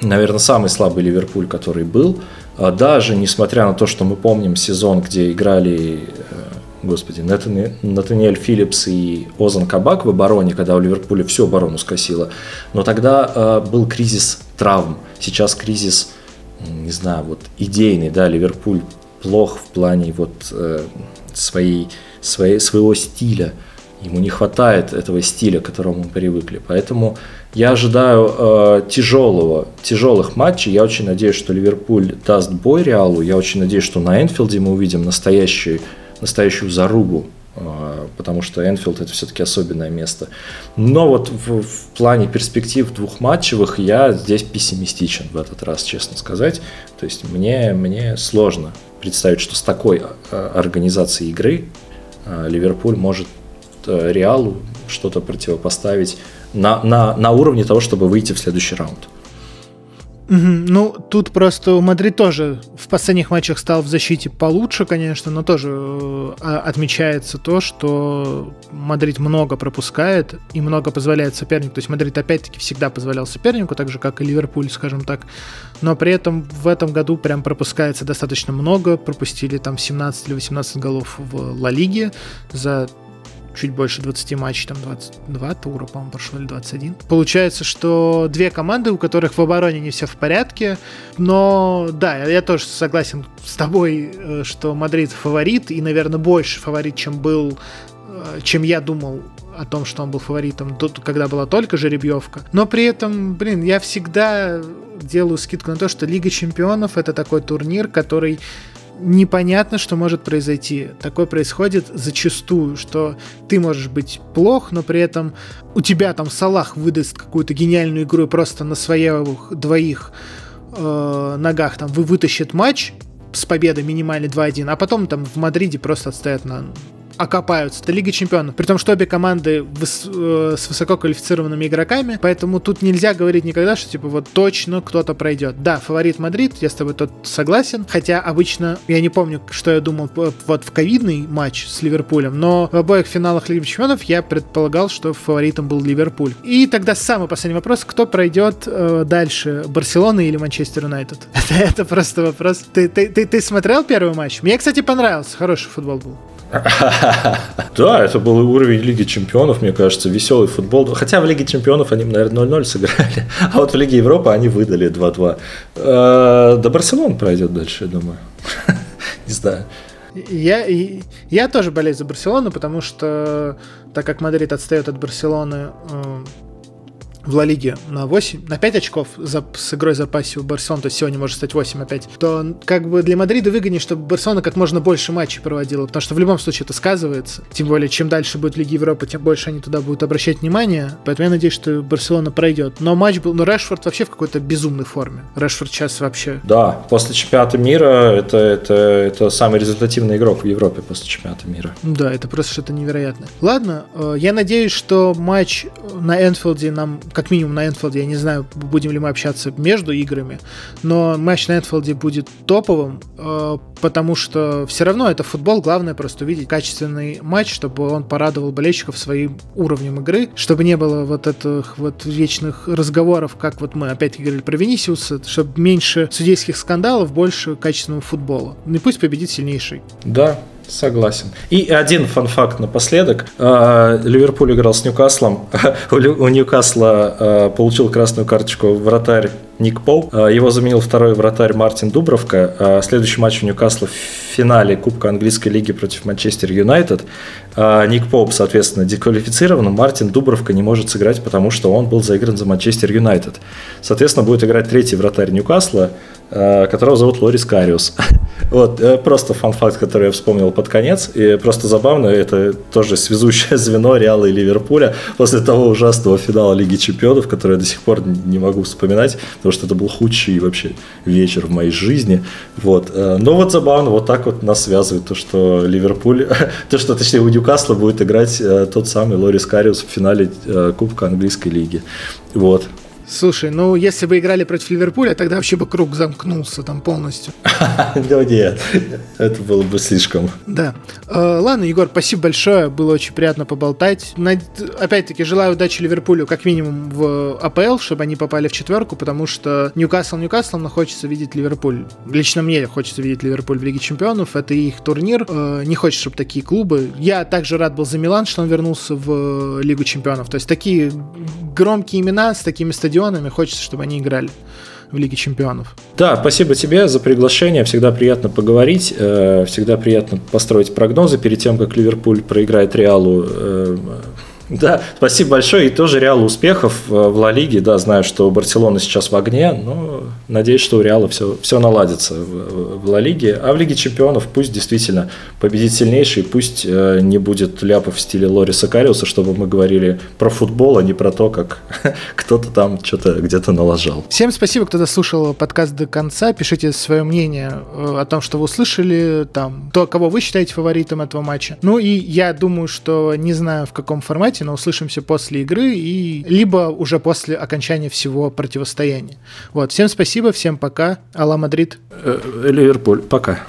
наверное, самый слабый Ливерпуль, который был. А даже несмотря на то, что мы помним сезон, где играли э, господи, Натаниэль Филлипс и Озан Кабак в обороне, когда у Ливерпуля всю оборону скосило. Но тогда э, был кризис травм. Сейчас кризис, не знаю, вот идейный, да, Ливерпуль плох в плане вот э, своей, своей, своего стиля. Ему не хватает этого стиля, к которому мы привыкли. Поэтому я ожидаю э, тяжелого, тяжелых матчей. Я очень надеюсь, что Ливерпуль даст бой Реалу. Я очень надеюсь, что на Энфилде мы увидим настоящую, настоящую зарубу, э, потому что Энфилд это все-таки особенное место. Но вот в, в плане перспектив двухматчевых я здесь пессимистичен в этот раз, честно сказать. То есть мне, мне сложно представить, что с такой э, организацией игры э, Ливерпуль может Реалу что-то противопоставить на, на, на уровне того, чтобы выйти в следующий раунд. Ну, тут просто Мадрид тоже в последних матчах стал в защите получше, конечно, но тоже э, отмечается то, что Мадрид много пропускает и много позволяет сопернику. То есть Мадрид опять-таки всегда позволял сопернику, так же как и Ливерпуль, скажем так. Но при этом в этом году прям пропускается достаточно много. Пропустили там 17 или 18 голов в Ла Лиге за чуть больше 20 матчей, там 22 тура, по-моему, прошло, или 21. Получается, что две команды, у которых в обороне не все в порядке, но да, я тоже согласен с тобой, э, что Мадрид фаворит, и, наверное, больше фаворит, чем был, э, чем я думал о том, что он был фаворитом, когда была только жеребьевка. Но при этом, блин, я всегда делаю скидку на то, что Лига Чемпионов это такой турнир, который непонятно, что может произойти. Такое происходит зачастую, что ты можешь быть плох, но при этом у тебя там Салах выдаст какую-то гениальную игру и просто на своих двоих э, ногах там вы вытащит матч с победой минимальной 2-1, а потом там в Мадриде просто отстоят на окопаются. Это Лига Чемпионов. При том, что обе команды выс- э, с высококвалифицированными игроками, поэтому тут нельзя говорить никогда, что типа вот точно кто-то пройдет. Да, фаворит Мадрид, я с тобой тут согласен, хотя обычно, я не помню, что я думал вот в ковидный матч с Ливерпулем, но в обоих финалах Лиги Чемпионов я предполагал, что фаворитом был Ливерпуль. И тогда самый последний вопрос, кто пройдет э, дальше, Барселона или Манчестер Юнайтед? (laughs) Это, это просто вопрос. Ты, ты, ты, ты смотрел первый матч? Мне, кстати, понравился, хороший футбол был. (laughs) Да, это был уровень Лиги Чемпионов, мне кажется, веселый футбол. Хотя в Лиге Чемпионов они, наверное, 0-0 сыграли, (laughs) а вот в Лиге Европы они выдали 2-2. Э, до Барселоны пройдет дальше, я думаю. (laughs) Не знаю. Я, я тоже болею за Барселону, потому что так как Мадрид отстает от Барселоны э, в Ла Лиге на 8, на 5 очков за, с игрой в запасе у Барселоны, то есть сегодня может стать 8 опять, то как бы для Мадрида выгоднее, чтобы Барселона как можно больше матчей проводила, потому что в любом случае это сказывается. Тем более, чем дальше будет Лиги Европы, тем больше они туда будут обращать внимание. Поэтому я надеюсь, что Барселона пройдет. Но матч был, но Решфорд вообще в какой-то безумной форме. Решфорд сейчас вообще... Да, после чемпионата мира это, это, это самый результативный игрок в Европе после чемпионата мира. Да, это просто что-то невероятное. Ладно, э, я надеюсь, что матч на Энфилде нам как минимум на Энфилде, я не знаю, будем ли мы общаться между играми, но матч на Энфилде будет топовым, э, потому что все равно это футбол, главное просто увидеть качественный матч, чтобы он порадовал болельщиков своим уровнем игры, чтобы не было вот этих вот вечных разговоров, как вот мы опять говорили про Венисиуса, чтобы меньше судейских скандалов, больше качественного футбола. И пусть победит сильнейший. Да, Согласен. И один fun fact напоследок. А, Ливерпуль играл с Ньюкаслом. (laughs) У Ньюкасла а, получил красную карточку вратарь Ник Поуп. А, его заменил второй вратарь Мартин Дубровка. Следующий матч у Ньюкасла финале Кубка Английской лиги против Манчестер Юнайтед. Ник Поуп, соответственно, дисквалифицирован. Мартин Дубровка не может сыграть, потому что он был заигран за Манчестер Юнайтед. Соответственно, будет играть третий вратарь Ньюкасла, которого зовут Лорис Кариус. (laughs) Вот, э, просто фан-факт, который я вспомнил под конец. И просто забавно, это тоже связующее (laughs) звено Реала и Ливерпуля после того ужасного финала Лиги Чемпионов, который я до сих пор не могу вспоминать, потому что это был худший вообще вечер в моей жизни. Вот. Э, но вот забавно, вот так вот нас связывает то, что Ливерпуль, (laughs) то, что, точнее, у Ньюкасла будет играть э, тот самый Лорис Кариус в финале Кубка Английской лиги. Вот. Слушай, ну если бы играли против Ливерпуля, тогда вообще бы круг замкнулся там полностью. (laughs) Ну нет, это было бы слишком. Да. Э, ладно, Егор, спасибо большое, было очень приятно поболтать. Опять-таки, желаю удачи Ливерпулю как минимум в АПЛ, чтобы они попали в четверку, потому что Ньюкасл Ньюкаслом, но хочется видеть Ливерпуль. Лично мне хочется видеть Ливерпуль в Лиге Чемпионов, это их турнир. Э, не хочется, чтобы такие клубы. Я также рад был за Милан, что он вернулся в Лигу Чемпионов. То есть такие громкие имена с такими стадионами, хочется, чтобы они играли в Лиге Чемпионов. Да, спасибо тебе за приглашение. Всегда приятно поговорить, э, всегда приятно построить прогнозы перед тем, как Ливерпуль проиграет Реалу э, (laughs) да, спасибо большое. И тоже Реал успехов э, в Ла Лиге. Да, знаю, что Барселона сейчас в огне, но надеюсь, что у Реала все, все наладится в, в Ла Лиге. А в Лиге чемпионов пусть действительно победит сильнейший, пусть э, не будет ляпов в стиле Лориса Кариуса, чтобы мы говорили про футбол, а не про то, как (laughs) кто-то там что-то где-то налажал. Всем спасибо, кто дослушал подкаст до конца. Пишите свое мнение э, о том, что вы услышали, там, то, кого вы считаете фаворитом этого матча. Ну и я думаю, что не знаю, в каком формате обязательно услышимся после игры и либо уже после окончания всего противостояния. Вот, всем спасибо, всем пока. Алла Мадрид. Ливерпуль, пока.